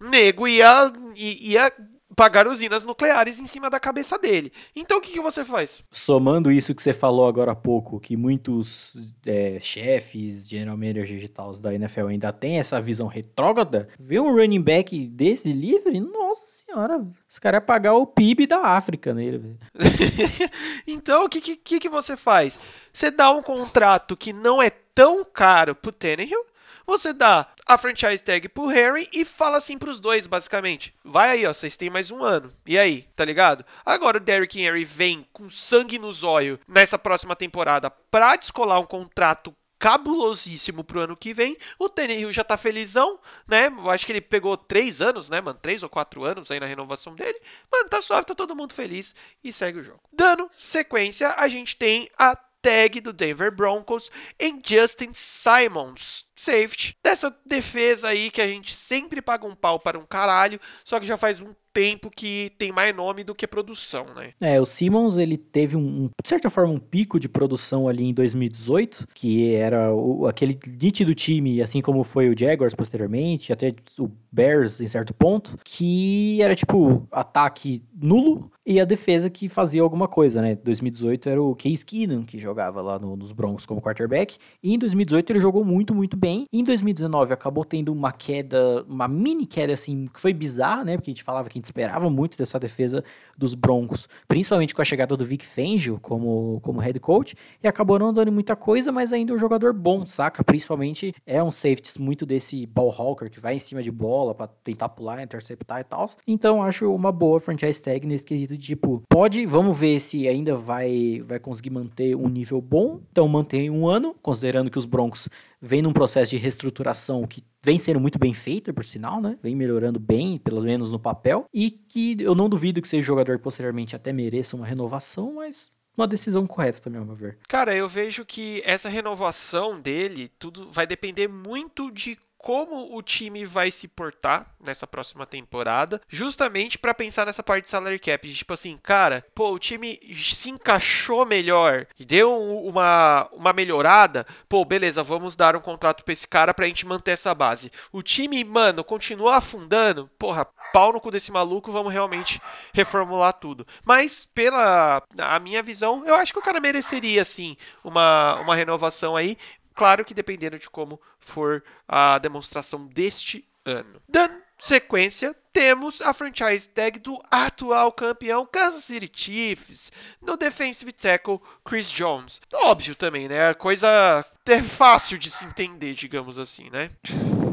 nego ia, ia pagar usinas nucleares em cima da cabeça dele. Então o que, que você faz? Somando isso que você falou agora há pouco, que muitos é, chefes, general managers e da NFL ainda têm essa visão retrógrada, ver um running back desse livre, nossa senhora, esse cara ia pagar o PIB da África nele. então o que, que, que você faz? Você dá um contrato que não é tão caro pro Tannehill, você dá a franchise tag pro Harry e fala assim pros dois, basicamente. Vai aí, ó, vocês têm mais um ano. E aí, tá ligado? Agora o Derrick Henry vem com sangue nos olhos nessa próxima temporada pra descolar um contrato cabulosíssimo pro ano que vem. O Tannehill já tá felizão, né? Eu acho que ele pegou três anos, né, mano? Três ou quatro anos aí na renovação dele. Mano, tá suave, tá todo mundo feliz e segue o jogo. Dando sequência, a gente tem a tag do Denver Broncos em Justin Simons, safety. Dessa defesa aí que a gente sempre paga um pau para um caralho, só que já faz um tempo que tem mais nome do que produção, né? É, o Simmons, ele teve um, de certa forma, um pico de produção ali em 2018, que era o, aquele nítido time, assim como foi o Jaguars posteriormente, até o Bears em certo ponto, que era tipo ataque nulo e a defesa que fazia alguma coisa, né? 2018 era o Case Keenum que jogava lá no, nos Broncos como quarterback, e em 2018 ele jogou muito, muito bem bem. Em 2019 acabou tendo uma queda, uma mini queda assim, que foi bizarra, né? Porque a gente falava que a gente esperava muito dessa defesa dos Broncos, principalmente com a chegada do Vic Fangio como, como head coach, e acabou não dando muita coisa, mas ainda é um jogador bom, saca? Principalmente é um safety muito desse ball hawker que vai em cima de bola para tentar pular, interceptar e tal. Então acho uma boa franchise tag nesse quesito de tipo, pode, vamos ver se ainda vai vai conseguir manter um nível bom. Então mantém um ano, considerando que os Broncos vem num processo de reestruturação que vem sendo muito bem feito, por sinal, né? Vem melhorando bem, pelo menos no papel, e que eu não duvido que seja jogador que posteriormente até mereça uma renovação, mas uma decisão correta também, ao meu ver. Cara, eu vejo que essa renovação dele, tudo vai depender muito de como o time vai se portar nessa próxima temporada, justamente para pensar nessa parte de salary cap, tipo assim, cara, pô, o time se encaixou melhor, deu uma, uma melhorada, pô, beleza, vamos dar um contrato para esse cara pra gente manter essa base. O time, mano, continua afundando, porra, pau no cu desse maluco, vamos realmente reformular tudo. Mas pela a minha visão, eu acho que o cara mereceria sim uma, uma renovação aí, Claro que dependendo de como for a demonstração deste ano. Dando sequência, temos a franchise tag do atual campeão Kansas City Chiefs no defensive tackle Chris Jones. Óbvio também, né? Coisa é fácil de se entender, digamos assim, né?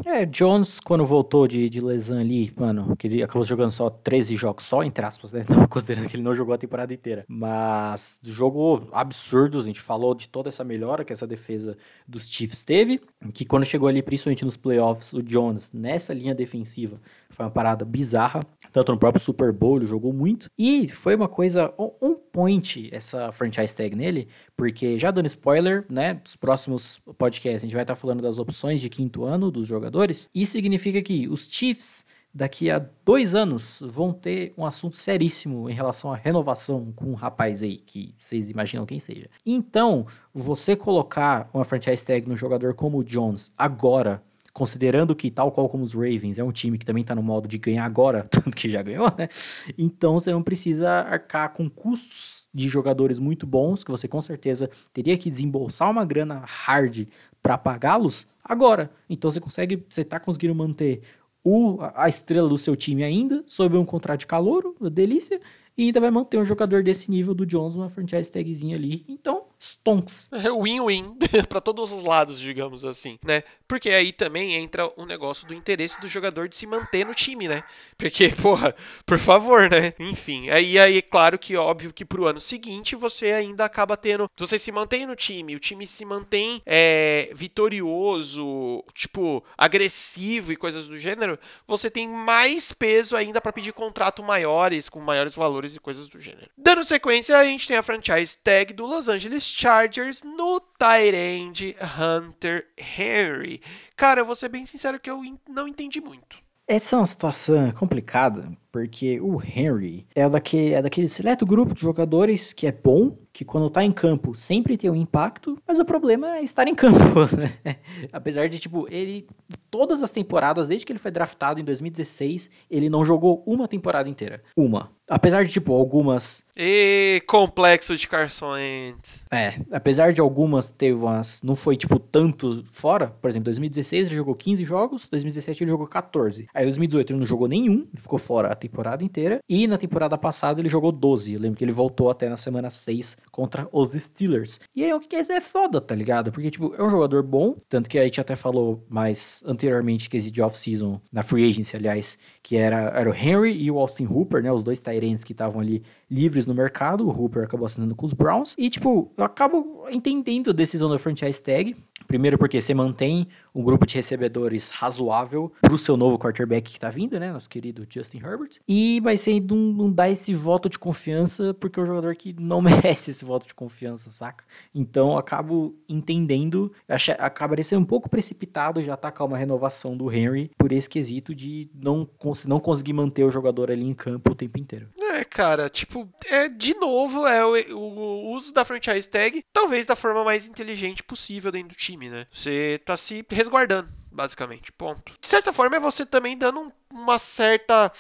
É, Jones, quando voltou de, de lesão ali, mano, que ele acabou jogando só 13 jogos, só entre aspas, né? Não considerando que ele não jogou a temporada inteira. Mas jogou absurdos, a gente falou de toda essa melhora que essa defesa dos Chiefs teve, que quando chegou ali, principalmente nos playoffs, o Jones, nessa linha defensiva, foi uma parada bizarra. Tanto no próprio Super Bowl, ele jogou muito. E foi uma coisa on point essa franchise tag nele, porque já dando spoiler, né, dos próximos podcasts, a gente vai estar falando das opções de quinto ano dos jogadores. Isso significa que os Chiefs daqui a dois anos vão ter um assunto seríssimo em relação à renovação com um rapaz aí, que vocês imaginam quem seja. Então, você colocar uma franchise tag no jogador como o Jones agora, considerando que, tal qual como os Ravens, é um time que também está no modo de ganhar agora, tanto que já ganhou, né? Então você não precisa arcar com custos de jogadores muito bons, que você com certeza teria que desembolsar uma grana hard para pagá-los agora. Então você consegue, você está conseguindo manter o, a estrela do seu time ainda, sob um contrato de calor, delícia, e ainda vai manter um jogador desse nível do Jones, uma franchise tagzinha ali. Então, stonks. É win-win para todos os lados, digamos assim, né? Porque aí também entra o negócio do interesse do jogador de se manter no time, né? Porque, porra, por favor, né? Enfim, aí aí claro que óbvio que pro ano seguinte você ainda acaba tendo, você se mantém no time, o time se mantém é, vitorioso, tipo, agressivo e coisas do gênero, você tem mais peso ainda para pedir contrato maiores, com maiores valores e coisas do gênero. Dando sequência, a gente tem a franchise tag do Los Angeles Chargers no Tyrande Hunter Henry. Cara, eu vou ser bem sincero que eu não entendi muito. Essa é uma situação complicada, porque o Henry é daquele, é daquele seleto grupo de jogadores que é bom, que quando tá em campo sempre tem um impacto, mas o problema é estar em campo, né? Apesar de, tipo, ele, todas as temporadas, desde que ele foi draftado em 2016, ele não jogou uma temporada inteira. Uma. Apesar de, tipo, algumas. E complexo de Carson Wentz. É, apesar de algumas ter umas. Não foi, tipo, tanto fora. Por exemplo, 2016 ele jogou 15 jogos, 2017 ele jogou 14. Aí 2018 ele não jogou nenhum, ele ficou fora a temporada inteira. E na temporada passada ele jogou 12. Eu lembro que ele voltou até na semana 6 contra os Steelers. E aí o que é foda, tá ligado? Porque, tipo, é um jogador bom. Tanto que a gente até falou mais anteriormente que existe off-season, na free agency, aliás, que era, era o Henry e o Austin Hooper, né? Os dois Tyrants que estavam ali livres no mercado. O Hooper acabou assinando com os Browns. E, tipo, eu acabo entendendo a decisão da franchise tag. Primeiro porque você mantém um grupo de recebedores razoável pro seu novo quarterback que tá vindo, né? Nosso querido Justin Herbert. E vai ser não, não dá esse voto de confiança porque é um jogador que não merece esse voto de confiança, saca? Então acabo entendendo, acho, acabaria sendo um pouco precipitado já atacar uma renovação do Henry por esse quesito de não, não conseguir manter o jogador ali em campo o tempo inteiro. É, cara, tipo, é de novo é o, o, uso da franchise tag, talvez da forma mais inteligente possível dentro do time, né? Você tá se resguardando, basicamente, ponto. De certa forma é você também dando um, uma certa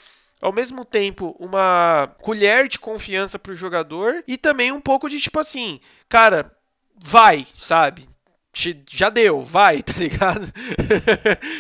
ao mesmo tempo uma colher de confiança pro jogador e também um pouco de tipo assim, cara, vai, sabe? Te, já deu, vai, tá ligado?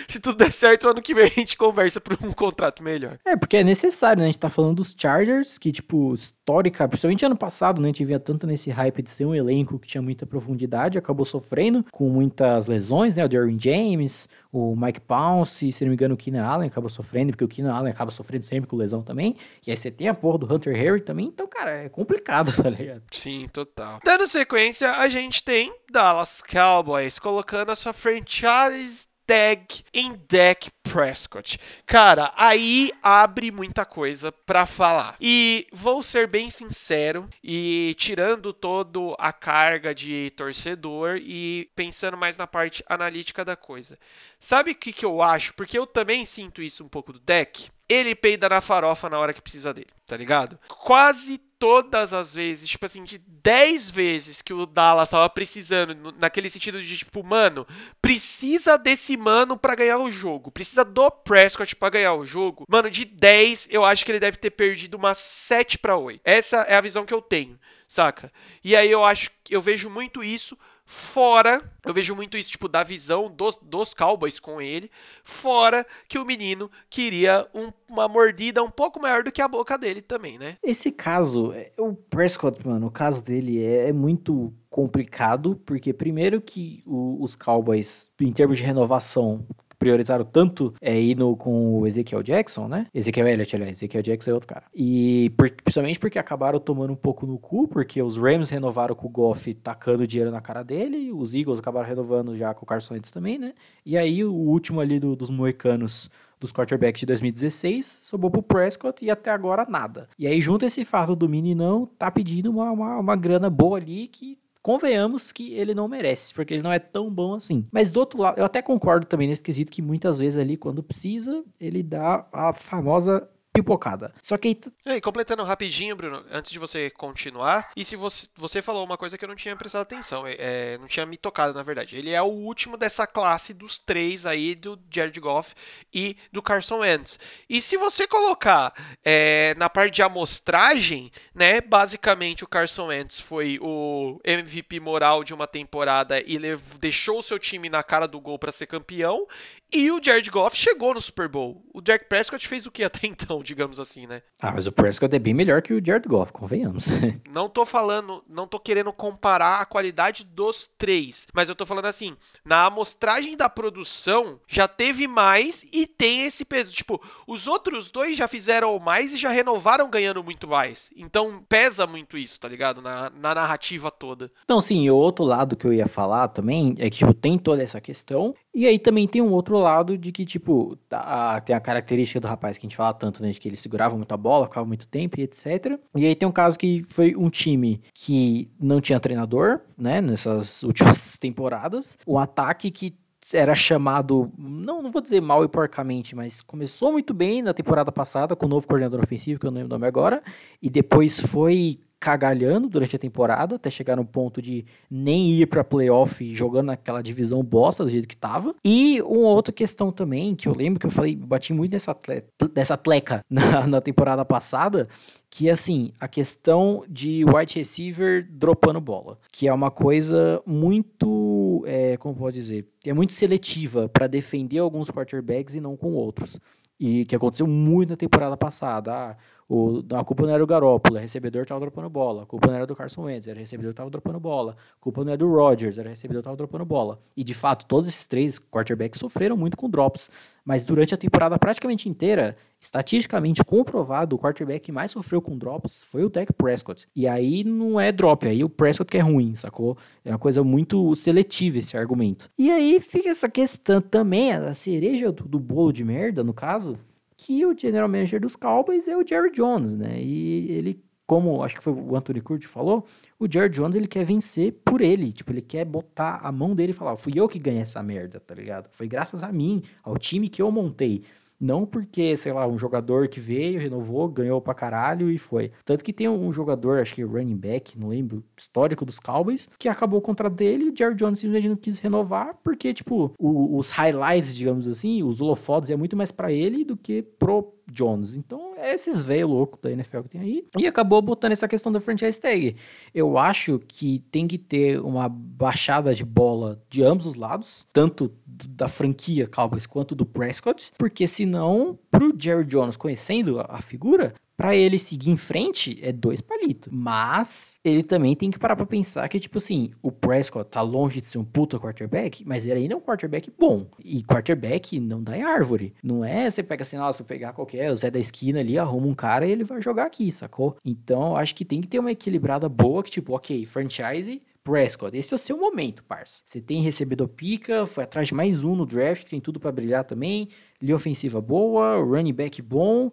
Se tudo der certo, ano que vem a gente conversa por um contrato melhor. É, porque é necessário, né? A gente tá falando dos Chargers, que, tipo, histórica, principalmente ano passado, né? A gente via tanto nesse hype de ser um elenco que tinha muita profundidade, acabou sofrendo com muitas lesões, né? O Derwin James, o Mike Pounce, se não me engano, o Keenan Allen acaba sofrendo, porque o Keenan Allen acaba sofrendo sempre com lesão também. E aí você tem a porra do Hunter Harry também, então, cara, é complicado, tá ligado? Sim, total. Dando sequência, a gente tem Dallas Cowboys colocando a sua franchise tag em Dak Prescott. Cara, aí abre muita coisa para falar. E vou ser bem sincero e tirando todo a carga de torcedor e pensando mais na parte analítica da coisa. Sabe o que, que eu acho? Porque eu também sinto isso um pouco do Dak. Ele peida na farofa na hora que precisa dele, tá ligado? Quase todas as vezes, tipo assim, de 10 vezes que o Dallas tava precisando, naquele sentido de tipo, mano, precisa desse mano para ganhar o jogo, precisa do Prescott para ganhar o jogo. Mano, de 10, eu acho que ele deve ter perdido umas 7 para 8. Essa é a visão que eu tenho, saca? E aí eu acho, eu vejo muito isso Fora, eu vejo muito isso, tipo, da visão dos, dos Cowboys com ele. Fora que o menino queria um, uma mordida um pouco maior do que a boca dele também, né? Esse caso, é, o Prescott, mano, o caso dele é, é muito complicado, porque primeiro que o, os Cowboys, em termos de renovação, priorizaram tanto é, indo com o Ezekiel Jackson, né? Ezekiel Elliott, aliás, Ezekiel Jackson é outro cara. E por, principalmente porque acabaram tomando um pouco no cu, porque os Rams renovaram com o Goff tacando dinheiro na cara dele, os Eagles acabaram renovando já com o Carson Wentz também, né? E aí o último ali do, dos moicanos dos quarterbacks de 2016, sobrou pro Prescott e até agora nada. E aí junto esse fato do meninão, tá pedindo uma, uma, uma grana boa ali que convenhamos que ele não merece, porque ele não é tão bom assim. Mas do outro lado, eu até concordo também nesse quesito que muitas vezes ali, quando precisa, ele dá a famosa pipocada. Só que aí... completando rapidinho, Bruno, antes de você continuar, e se você, você falou uma coisa que eu não tinha prestado atenção, é, é, não tinha me tocado, na verdade. Ele é o último dessa classe dos três aí, do Jared Goff e do Carson Wentz. E se você colocar é, na parte de amostragem, né, basicamente o Carson Wentz foi o MVP moral de uma temporada e deixou o seu time na cara do gol para ser campeão, e o Jared Goff chegou no Super Bowl. O Dak Prescott fez o que até então, digamos assim, né? Ah, mas o Prescott é bem melhor que o Jared Goff, convenhamos. não tô falando, não tô querendo comparar a qualidade dos três, mas eu tô falando assim, na amostragem da produção já teve mais e tem esse peso. Tipo, os outros dois já fizeram mais e já renovaram ganhando muito mais. Então pesa muito isso, tá ligado? Na, na narrativa toda. Então, sim, o outro lado que eu ia falar também é que, tipo, tem toda essa questão. E aí também tem um outro lado de que, tipo, a, tem a característica do rapaz que a gente fala tanto, né? De que ele segurava muito a bola, ficava muito tempo e etc. E aí tem um caso que foi um time que não tinha treinador, né? Nessas últimas temporadas. O ataque que era chamado, não, não vou dizer mal e porcamente, mas começou muito bem na temporada passada com o novo coordenador ofensivo, que eu não lembro o nome agora, e depois foi cagalhando durante a temporada, até chegar no ponto de nem ir para playoff jogando naquela divisão bosta do jeito que tava. E uma outra questão também, que eu lembro que eu falei, bati muito nessa, atleta, nessa tleca na, na temporada passada, que é assim, a questão de wide receiver dropando bola, que é uma coisa muito, é, como pode dizer, é muito seletiva para defender alguns quarterbacks e não com outros. E que aconteceu muito na temporada passada. Ah, o, a culpa não era do Garoppolo, o recebedor estava dropando bola. A culpa não era do Carson Wentz, era recebedor que estava dropando bola. A culpa não era do Rodgers, era recebedor que estava dropando bola. E de fato, todos esses três quarterbacks sofreram muito com drops. Mas durante a temporada praticamente inteira, estatisticamente comprovado, o quarterback que mais sofreu com drops foi o Dak Prescott. E aí não é drop, aí o Prescott que é ruim, sacou? É uma coisa muito seletiva esse argumento. E aí fica essa questão também, a cereja do, do bolo de merda, no caso, que o general manager dos Cowboys é o Jerry Jones, né? E ele, como acho que foi o Anthony Curti falou, o Jerry Jones ele quer vencer por ele, tipo, ele quer botar a mão dele e falar, fui eu que ganhei essa merda, tá ligado? Foi graças a mim, ao time que eu montei. Não porque, sei lá, um jogador que veio, renovou, ganhou pra caralho e foi. Tanto que tem um jogador, acho que running back, não lembro, histórico dos Cowboys, que acabou o contrato dele e o Jerry Jones simplesmente não quis renovar, porque, tipo, o, os highlights, digamos assim, os holofotos é muito mais para ele do que pro Jones. Então, é esses velho louco da NFL que tem aí. E acabou botando essa questão da franchise tag. Eu acho que tem que ter uma baixada de bola de ambos os lados, tanto da franquia Cowboys quanto do Prescott, porque senão, pro Jerry Jones, conhecendo a, a figura, para ele seguir em frente é dois palitos. Mas ele também tem que parar pra pensar que, tipo assim, o Prescott tá longe de ser um puta quarterback, mas ele ainda é um quarterback bom. E quarterback não dá em árvore. Não é você pega assim, nossa, pegar qualquer, o Zé da esquina ali, arruma um cara e ele vai jogar aqui, sacou? Então, eu acho que tem que ter uma equilibrada boa que, tipo, ok, franchise, Prescott. Esse é o seu momento, parça. Você tem recebedor pica, foi atrás de mais um no draft, que tem tudo para brilhar também. Linha ofensiva boa, running back bom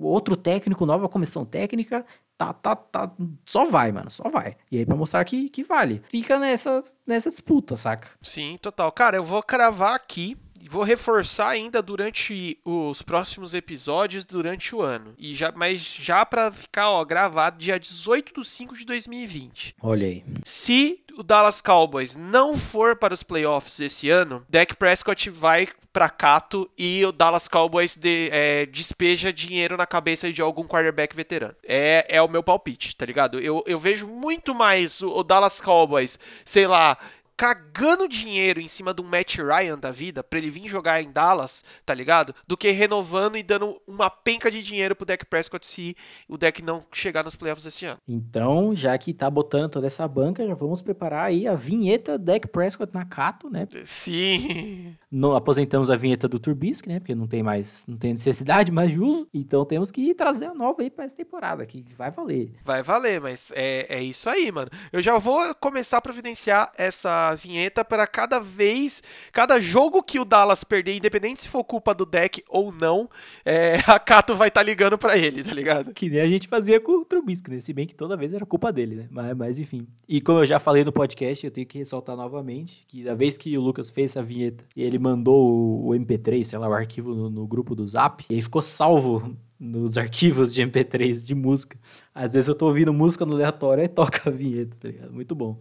outro técnico, nova comissão técnica, tá, tá, tá, só vai, mano, só vai. E aí pra mostrar que, que vale. Fica nessa, nessa disputa, saca? Sim, total. Cara, eu vou cravar aqui vou reforçar ainda durante os próximos episódios durante o ano. E já, mas já para ficar ó, gravado dia 18 de 5 de 2020. Olha aí. Se o Dallas Cowboys não for para os playoffs esse ano, Dak Prescott vai para Cato e o Dallas Cowboys de, é, despeja dinheiro na cabeça de algum quarterback veterano. É, é o meu palpite, tá ligado? Eu, eu vejo muito mais o, o Dallas Cowboys, sei lá, cagando dinheiro em cima de um Matt Ryan da vida pra ele vir jogar em Dallas, tá ligado? Do que renovando e dando uma penca de dinheiro pro Dak Prescott se o Dak não chegar nos playoffs esse ano. Então, já que tá botando toda essa banca, já vamos preparar aí a vinheta Dak Prescott na Cato, né? Sim. Não aposentamos a vinheta do Turbisky, né? Porque não tem mais, não tem necessidade mais de uso. Então temos que trazer a nova aí pra essa temporada, que vai valer. Vai valer, mas é, é isso aí, mano. Eu já vou começar a providenciar essa vinheta para cada vez, cada jogo que o Dallas perder, independente se for culpa do deck ou não, é, a Cato vai estar tá ligando para ele, tá ligado? Que nem a gente fazia com o Trubisky, né? Se bem que toda vez era culpa dele, né? Mas, mas enfim. E como eu já falei no podcast, eu tenho que ressaltar novamente que da vez que o Lucas fez essa vinheta e ele mandou o MP3, sei lá, o arquivo no, no grupo do Zap, e aí ficou salvo nos arquivos de MP3 de música. Às vezes eu tô ouvindo música no aleatório e toca a vinheta, tá ligado? Muito bom.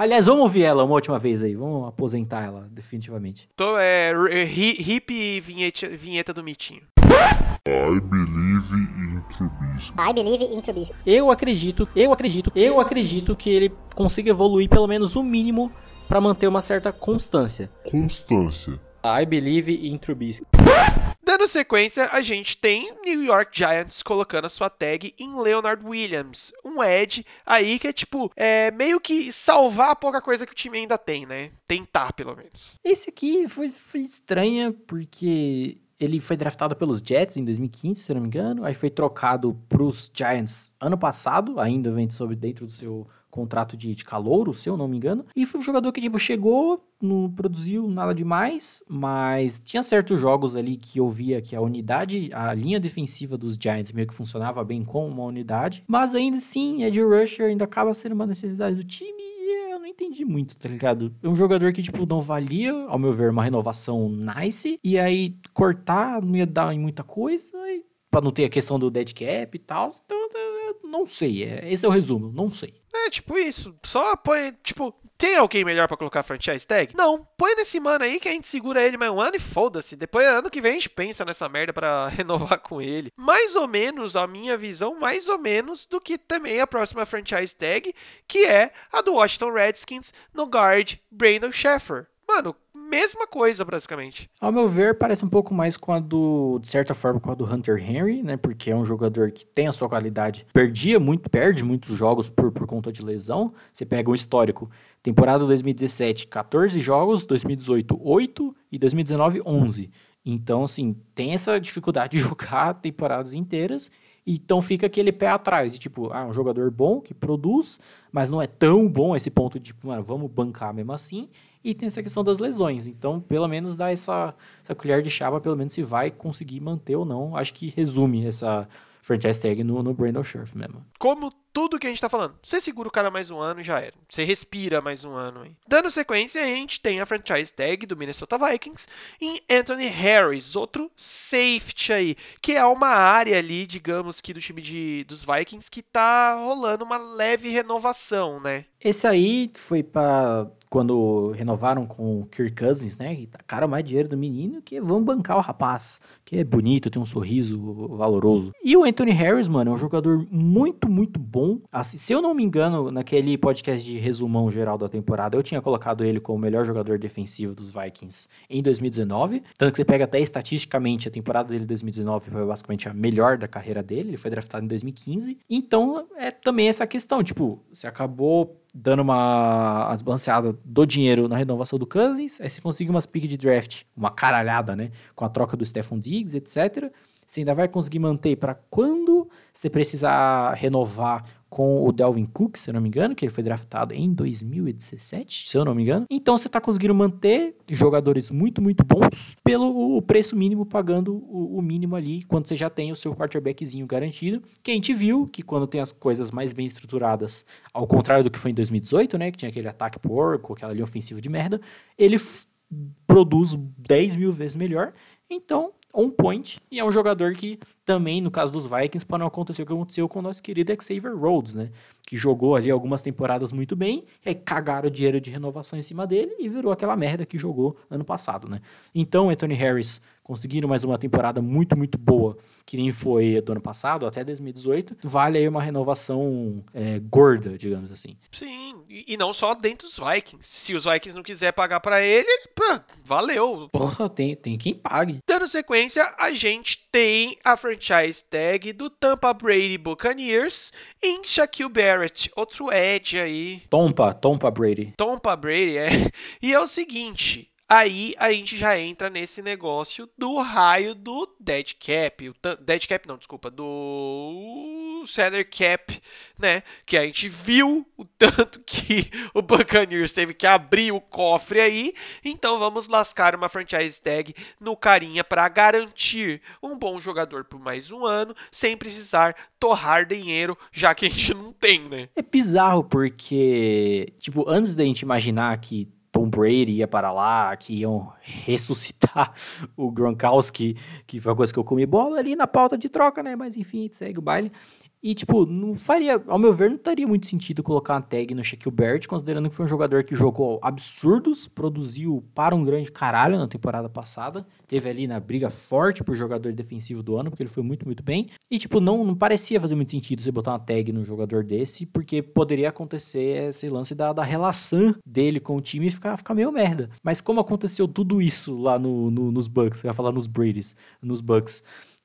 Aliás, vamos ouvir ela uma última vez aí. Vamos aposentar ela, definitivamente. Então é hip vinheta, vinheta do Mitinho. I believe in Trubisky. I believe in Trubisky. Eu acredito, eu acredito, eu acredito que ele consiga evoluir pelo menos o mínimo para manter uma certa constância. Constância. I believe in Trubisky. Dando sequência, a gente tem New York Giants colocando a sua tag em Leonard Williams, um Ed aí que é tipo, é meio que salvar a pouca coisa que o time ainda tem, né? Tentar, pelo menos. Esse aqui foi, foi estranha porque ele foi draftado pelos Jets em 2015, se não me engano, aí foi trocado para os Giants ano passado, ainda vem sobre dentro do seu contrato de, de calouro, se eu não me engano. E foi um jogador que, tipo, chegou, não produziu nada demais, mas tinha certos jogos ali que eu via que a unidade, a linha defensiva dos Giants meio que funcionava bem com uma unidade, mas ainda assim, Ed Rusher ainda acaba sendo uma necessidade do time e eu não entendi muito, tá ligado? É um jogador que, tipo, não valia, ao meu ver, uma renovação nice, e aí cortar não ia dar em muita coisa, e pra não ter a questão do dead cap e tal, então não sei, é, esse é o resumo, não sei. É, tipo isso. Só põe, tipo, tem alguém melhor para colocar franchise tag? Não. Põe nesse mano aí que a gente segura ele mais um ano e foda-se. Depois, ano que vem, a gente pensa nessa merda para renovar com ele. Mais ou menos, a minha visão, mais ou menos do que também a próxima franchise tag, que é a do Washington Redskins no guard Brandon Sheffer. Mano, mesma coisa, basicamente. Ao meu ver, parece um pouco mais com a do, de certa forma, com a do Hunter Henry, né? Porque é um jogador que tem a sua qualidade. Perdia muito, perde muitos jogos por, por conta de lesão. Você pega um histórico. Temporada 2017, 14 jogos, 2018, 8 e 2019, 11. Então, assim, tem essa dificuldade de jogar temporadas inteiras. Então fica aquele pé atrás, de tipo, ah, um jogador bom que produz, mas não é tão bom esse ponto de, tipo, mano, vamos bancar mesmo assim. E tem essa questão das lesões. Então, pelo menos dá essa, essa colher de chá, pelo menos se vai conseguir manter ou não. Acho que resume essa franchise tag no, no Brandon Scherf mesmo. Como tudo que a gente tá falando. Você segura o cara mais um ano e já era. Você respira mais um ano. Hein? Dando sequência, a gente tem a franchise tag do Minnesota Vikings em Anthony Harris, outro safety aí, que é uma área ali, digamos que do time de, dos Vikings que tá rolando uma leve renovação, né? Esse aí foi para quando renovaram com o Kirk Cousins, né? Que tacaram mais dinheiro do menino, que vão bancar o rapaz, que é bonito, tem um sorriso valoroso. E o Anthony Harris, mano, é um jogador muito, muito bom. Assim, se eu não me engano, naquele podcast de resumão geral da temporada, eu tinha colocado ele como o melhor jogador defensivo dos Vikings em 2019. Tanto que você pega até estatisticamente a temporada dele em 2019 foi basicamente a melhor da carreira dele. Ele foi draftado em 2015. Então é também essa questão, tipo, você acabou dando uma desbalanceada do dinheiro na renovação do Cousins, aí você consegue umas pick de draft, uma caralhada, né? Com a troca do Stephon Diggs, etc. Você ainda vai conseguir manter para quando você precisar renovar com o Delvin Cook, se eu não me engano, que ele foi draftado em 2017, se eu não me engano. Então você está conseguindo manter jogadores muito, muito bons pelo preço mínimo, pagando o, mínimo ali, quando você já tem o seu quarterbackzinho garantido. Que a gente viu que quando tem as coisas mais bem estruturadas, ao contrário do que foi em 2018, né, que tinha aquele ataque porco, aquela linha ofensiva de merda, ele produz 10 mil vezes melhor. Então, on point, e é um jogador que também, no caso dos Vikings, para não acontecer o que aconteceu com o nosso querido Xavier Rhodes, né? Que jogou ali algumas temporadas muito bem, e aí cagaram o dinheiro de renovação em cima dele e virou aquela merda que jogou ano passado, né? Então, Anthony Harris conseguiram mais uma temporada muito, muito boa, que nem foi do ano passado, até 2018, vale aí uma renovação é, gorda, digamos assim. Sim, e, não só dentro dos Vikings. Se os Vikings não quiser pagar para ele, pô, valeu. Porra, tem, tem quem pague. Dando sequência, a gente tem a franchise tag do Tampa Brady Buccaneers em Shaquille Barrett, outro Edge aí. Tompa, Tompa Brady. Tompa Brady, é. E é o seguinte, Aí a gente já entra nesse negócio do raio do dead cap, o dead cap não, desculpa, do salary cap, né? Que a gente viu o tanto que o Buccaneers teve que abrir o cofre aí, então vamos lascar uma franchise tag no carinha para garantir um bom jogador por mais um ano, sem precisar torrar dinheiro, já que a gente não tem, né? É bizarro porque, tipo, antes da gente imaginar que Tom Brady ia para lá, que iam ressuscitar o Gronkowski, que foi uma coisa que eu comi bola ali na pauta de troca, né? Mas enfim, segue o baile. E, tipo, não faria, ao meu ver, não teria muito sentido colocar uma tag no Shaquille Barrett, considerando que foi um jogador que jogou absurdos, produziu para um grande caralho na temporada passada, teve ali na briga forte por jogador defensivo do ano, porque ele foi muito, muito bem. E, tipo, não, não parecia fazer muito sentido você botar uma tag no jogador desse, porque poderia acontecer esse lance da, da relação dele com o time e ficar, ficar meio merda. Mas como aconteceu tudo isso lá no, no nos Bucks, eu ia falar nos Brady's, nos Bucks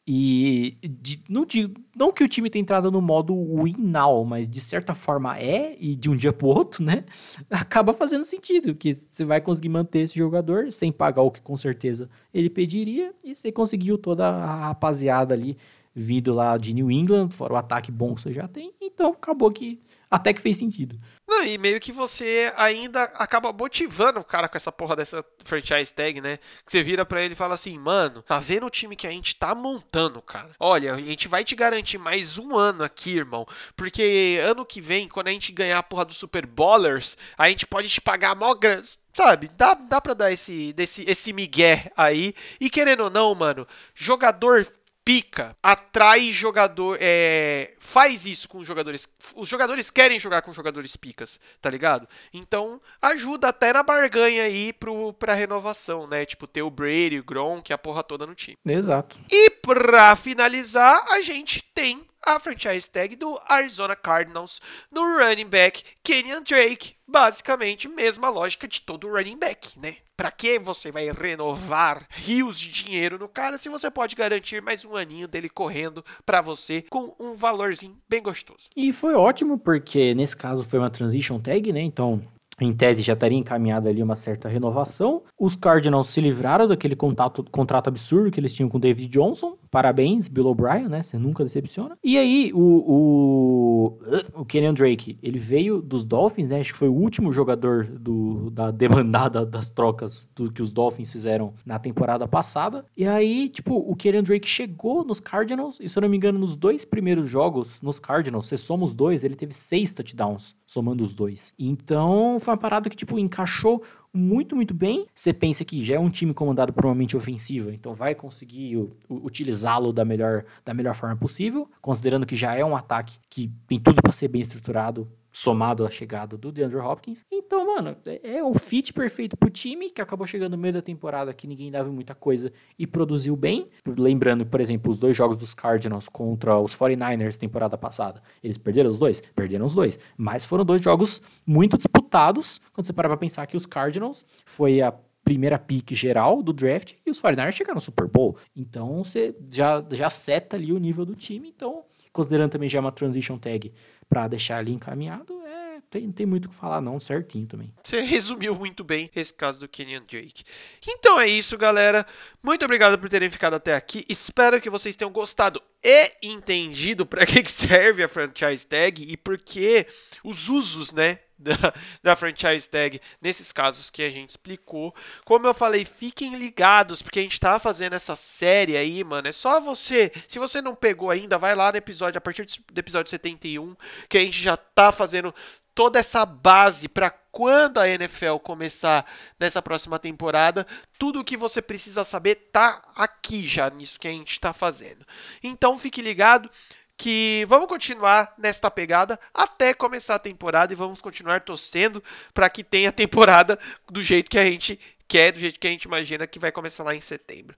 e de, não, de, não que o time tenha entrado no modo win now, mas de certa forma é, e de um dia pro outro, né? Acaba fazendo sentido, que você vai conseguir manter esse jogador sem pagar o que com certeza ele pediria, e você conseguiu toda a rapaziada ali vindo lá de New England, fora o ataque bom que você já tem, então acabou que até que fez sentido. Não, e meio que você ainda acaba motivando o cara com essa porra dessa franchise tag, né? Que você vira para ele e fala assim, mano, tá vendo o time que a gente tá montando, cara? Olha, a gente vai te garantir mais um ano aqui, irmão. Porque ano que vem, quando a gente ganhar a porra do Super Ballers, a gente pode te pagar mó grana. Sabe, dá, dá pra dar esse, desse, esse migué aí. E querendo ou não, mano, jogador pica atrai jogador. É, faz isso com os jogadores. Os jogadores querem jogar com jogadores picas, tá ligado? Então ajuda até na barganha aí pro, pra renovação, né? Tipo, ter o Brady, o Gronk, a porra toda no time. Exato. E pra finalizar, a gente tem a franchise tag do Arizona Cardinals no running back Kenyan Drake. Basicamente, mesma lógica de todo running back, né? Para que você vai renovar rios de dinheiro no cara se você pode garantir mais um aninho dele correndo para você com um valorzinho bem gostoso? E foi ótimo porque nesse caso foi uma transition tag, né? Então em tese já estaria encaminhada ali uma certa renovação. Os Cardinals se livraram daquele contato, contrato absurdo que eles tinham com David Johnson. Parabéns, Bill O'Brien, né? Você nunca decepciona. E aí, o, o, o Kenyon Drake, ele veio dos Dolphins, né? Acho que foi o último jogador do, da demandada das trocas do que os Dolphins fizeram na temporada passada. E aí, tipo, o Kenyon Drake chegou nos Cardinals, e se eu não me engano, nos dois primeiros jogos nos Cardinals, você soma os dois, ele teve seis touchdowns, somando os dois. Então, foi uma parada que, tipo, encaixou muito, muito bem. Você pensa que já é um time comandado por uma mente ofensiva, então vai conseguir utilizá-lo da melhor, da melhor forma possível, considerando que já é um ataque que tem tudo para ser bem estruturado somado à chegada do DeAndre Hopkins. Então, mano, é, é o fit perfeito pro time, que acabou chegando no meio da temporada que ninguém dava muita coisa e produziu bem. Lembrando, por exemplo, os dois jogos dos Cardinals contra os 49ers temporada passada. Eles perderam os dois? Perderam os dois. Mas foram dois jogos muito disputados, quando você parar pra pensar que os Cardinals foi a primeira pick geral do draft e os 49ers chegaram no Super Bowl. Então você já, já seta ali o nível do time. Então, considerando também já uma transition tag para deixar ali encaminhado, é, tem, tem muito o que falar não, certinho também. Você resumiu muito bem esse caso do Kenyan Drake. Então é isso, galera. Muito obrigado por terem ficado até aqui. Espero que vocês tenham gostado e entendido para que serve a franchise tag e por que os usos, né, da, da franchise tag nesses casos que a gente explicou. Como eu falei, fiquem ligados, porque a gente tá fazendo essa série aí, mano. É só você, se você não pegou ainda, vai lá no episódio, a partir do episódio 71, que a gente já tá fazendo toda essa base para quando a NFL começar nessa próxima temporada, tudo o que você precisa saber tá aqui já nisso que a gente está fazendo. Então fique ligado que vamos continuar nesta pegada até começar a temporada e vamos continuar torcendo para que tenha temporada do jeito que a gente quer, do jeito que a gente imagina que vai começar lá em setembro.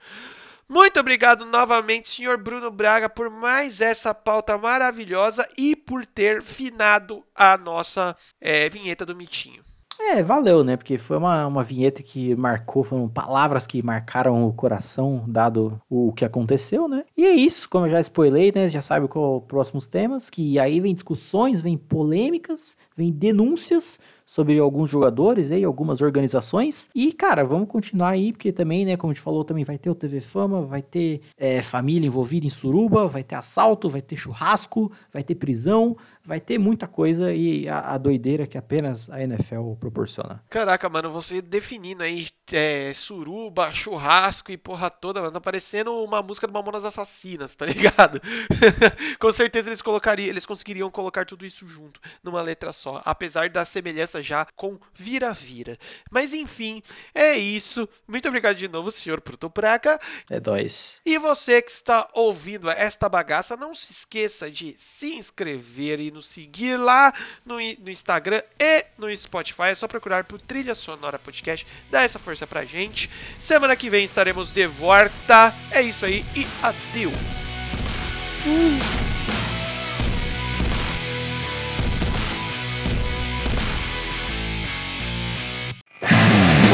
Muito obrigado novamente, senhor Bruno Braga, por mais essa pauta maravilhosa e por ter finado a nossa é, vinheta do Mitinho. É, valeu, né? Porque foi uma, uma vinheta que marcou, foram palavras que marcaram o coração, dado o que aconteceu, né? E é isso, como eu já spoilei, né? Já sabe qual próximos temas, que aí vem discussões, vem polêmicas, vem denúncias sobre alguns jogadores aí, algumas organizações. E, cara, vamos continuar aí, porque também, né, como a gente falou, também vai ter o TV Fama, vai ter é, família envolvida em suruba, vai ter assalto, vai ter churrasco, vai ter prisão, vai ter muita coisa e a, a doideira que apenas a NFL proporciona. Caraca, mano, você definindo aí é, suruba, churrasco e porra toda, mano, tá parecendo uma música do Mamonas Assassinas, tá ligado? Com certeza eles colocariam, eles conseguiriam colocar tudo isso junto numa letra só, apesar da semelhança já com vira-vira. Mas enfim, é isso. Muito obrigado de novo, senhor Pruto Praga. É dois. E você que está ouvindo esta bagaça, não se esqueça de se inscrever e nos seguir lá no, no Instagram e no Spotify. É só procurar por Trilha Sonora Podcast. Dá essa força pra gente. Semana que vem estaremos de volta. É isso aí e adeus.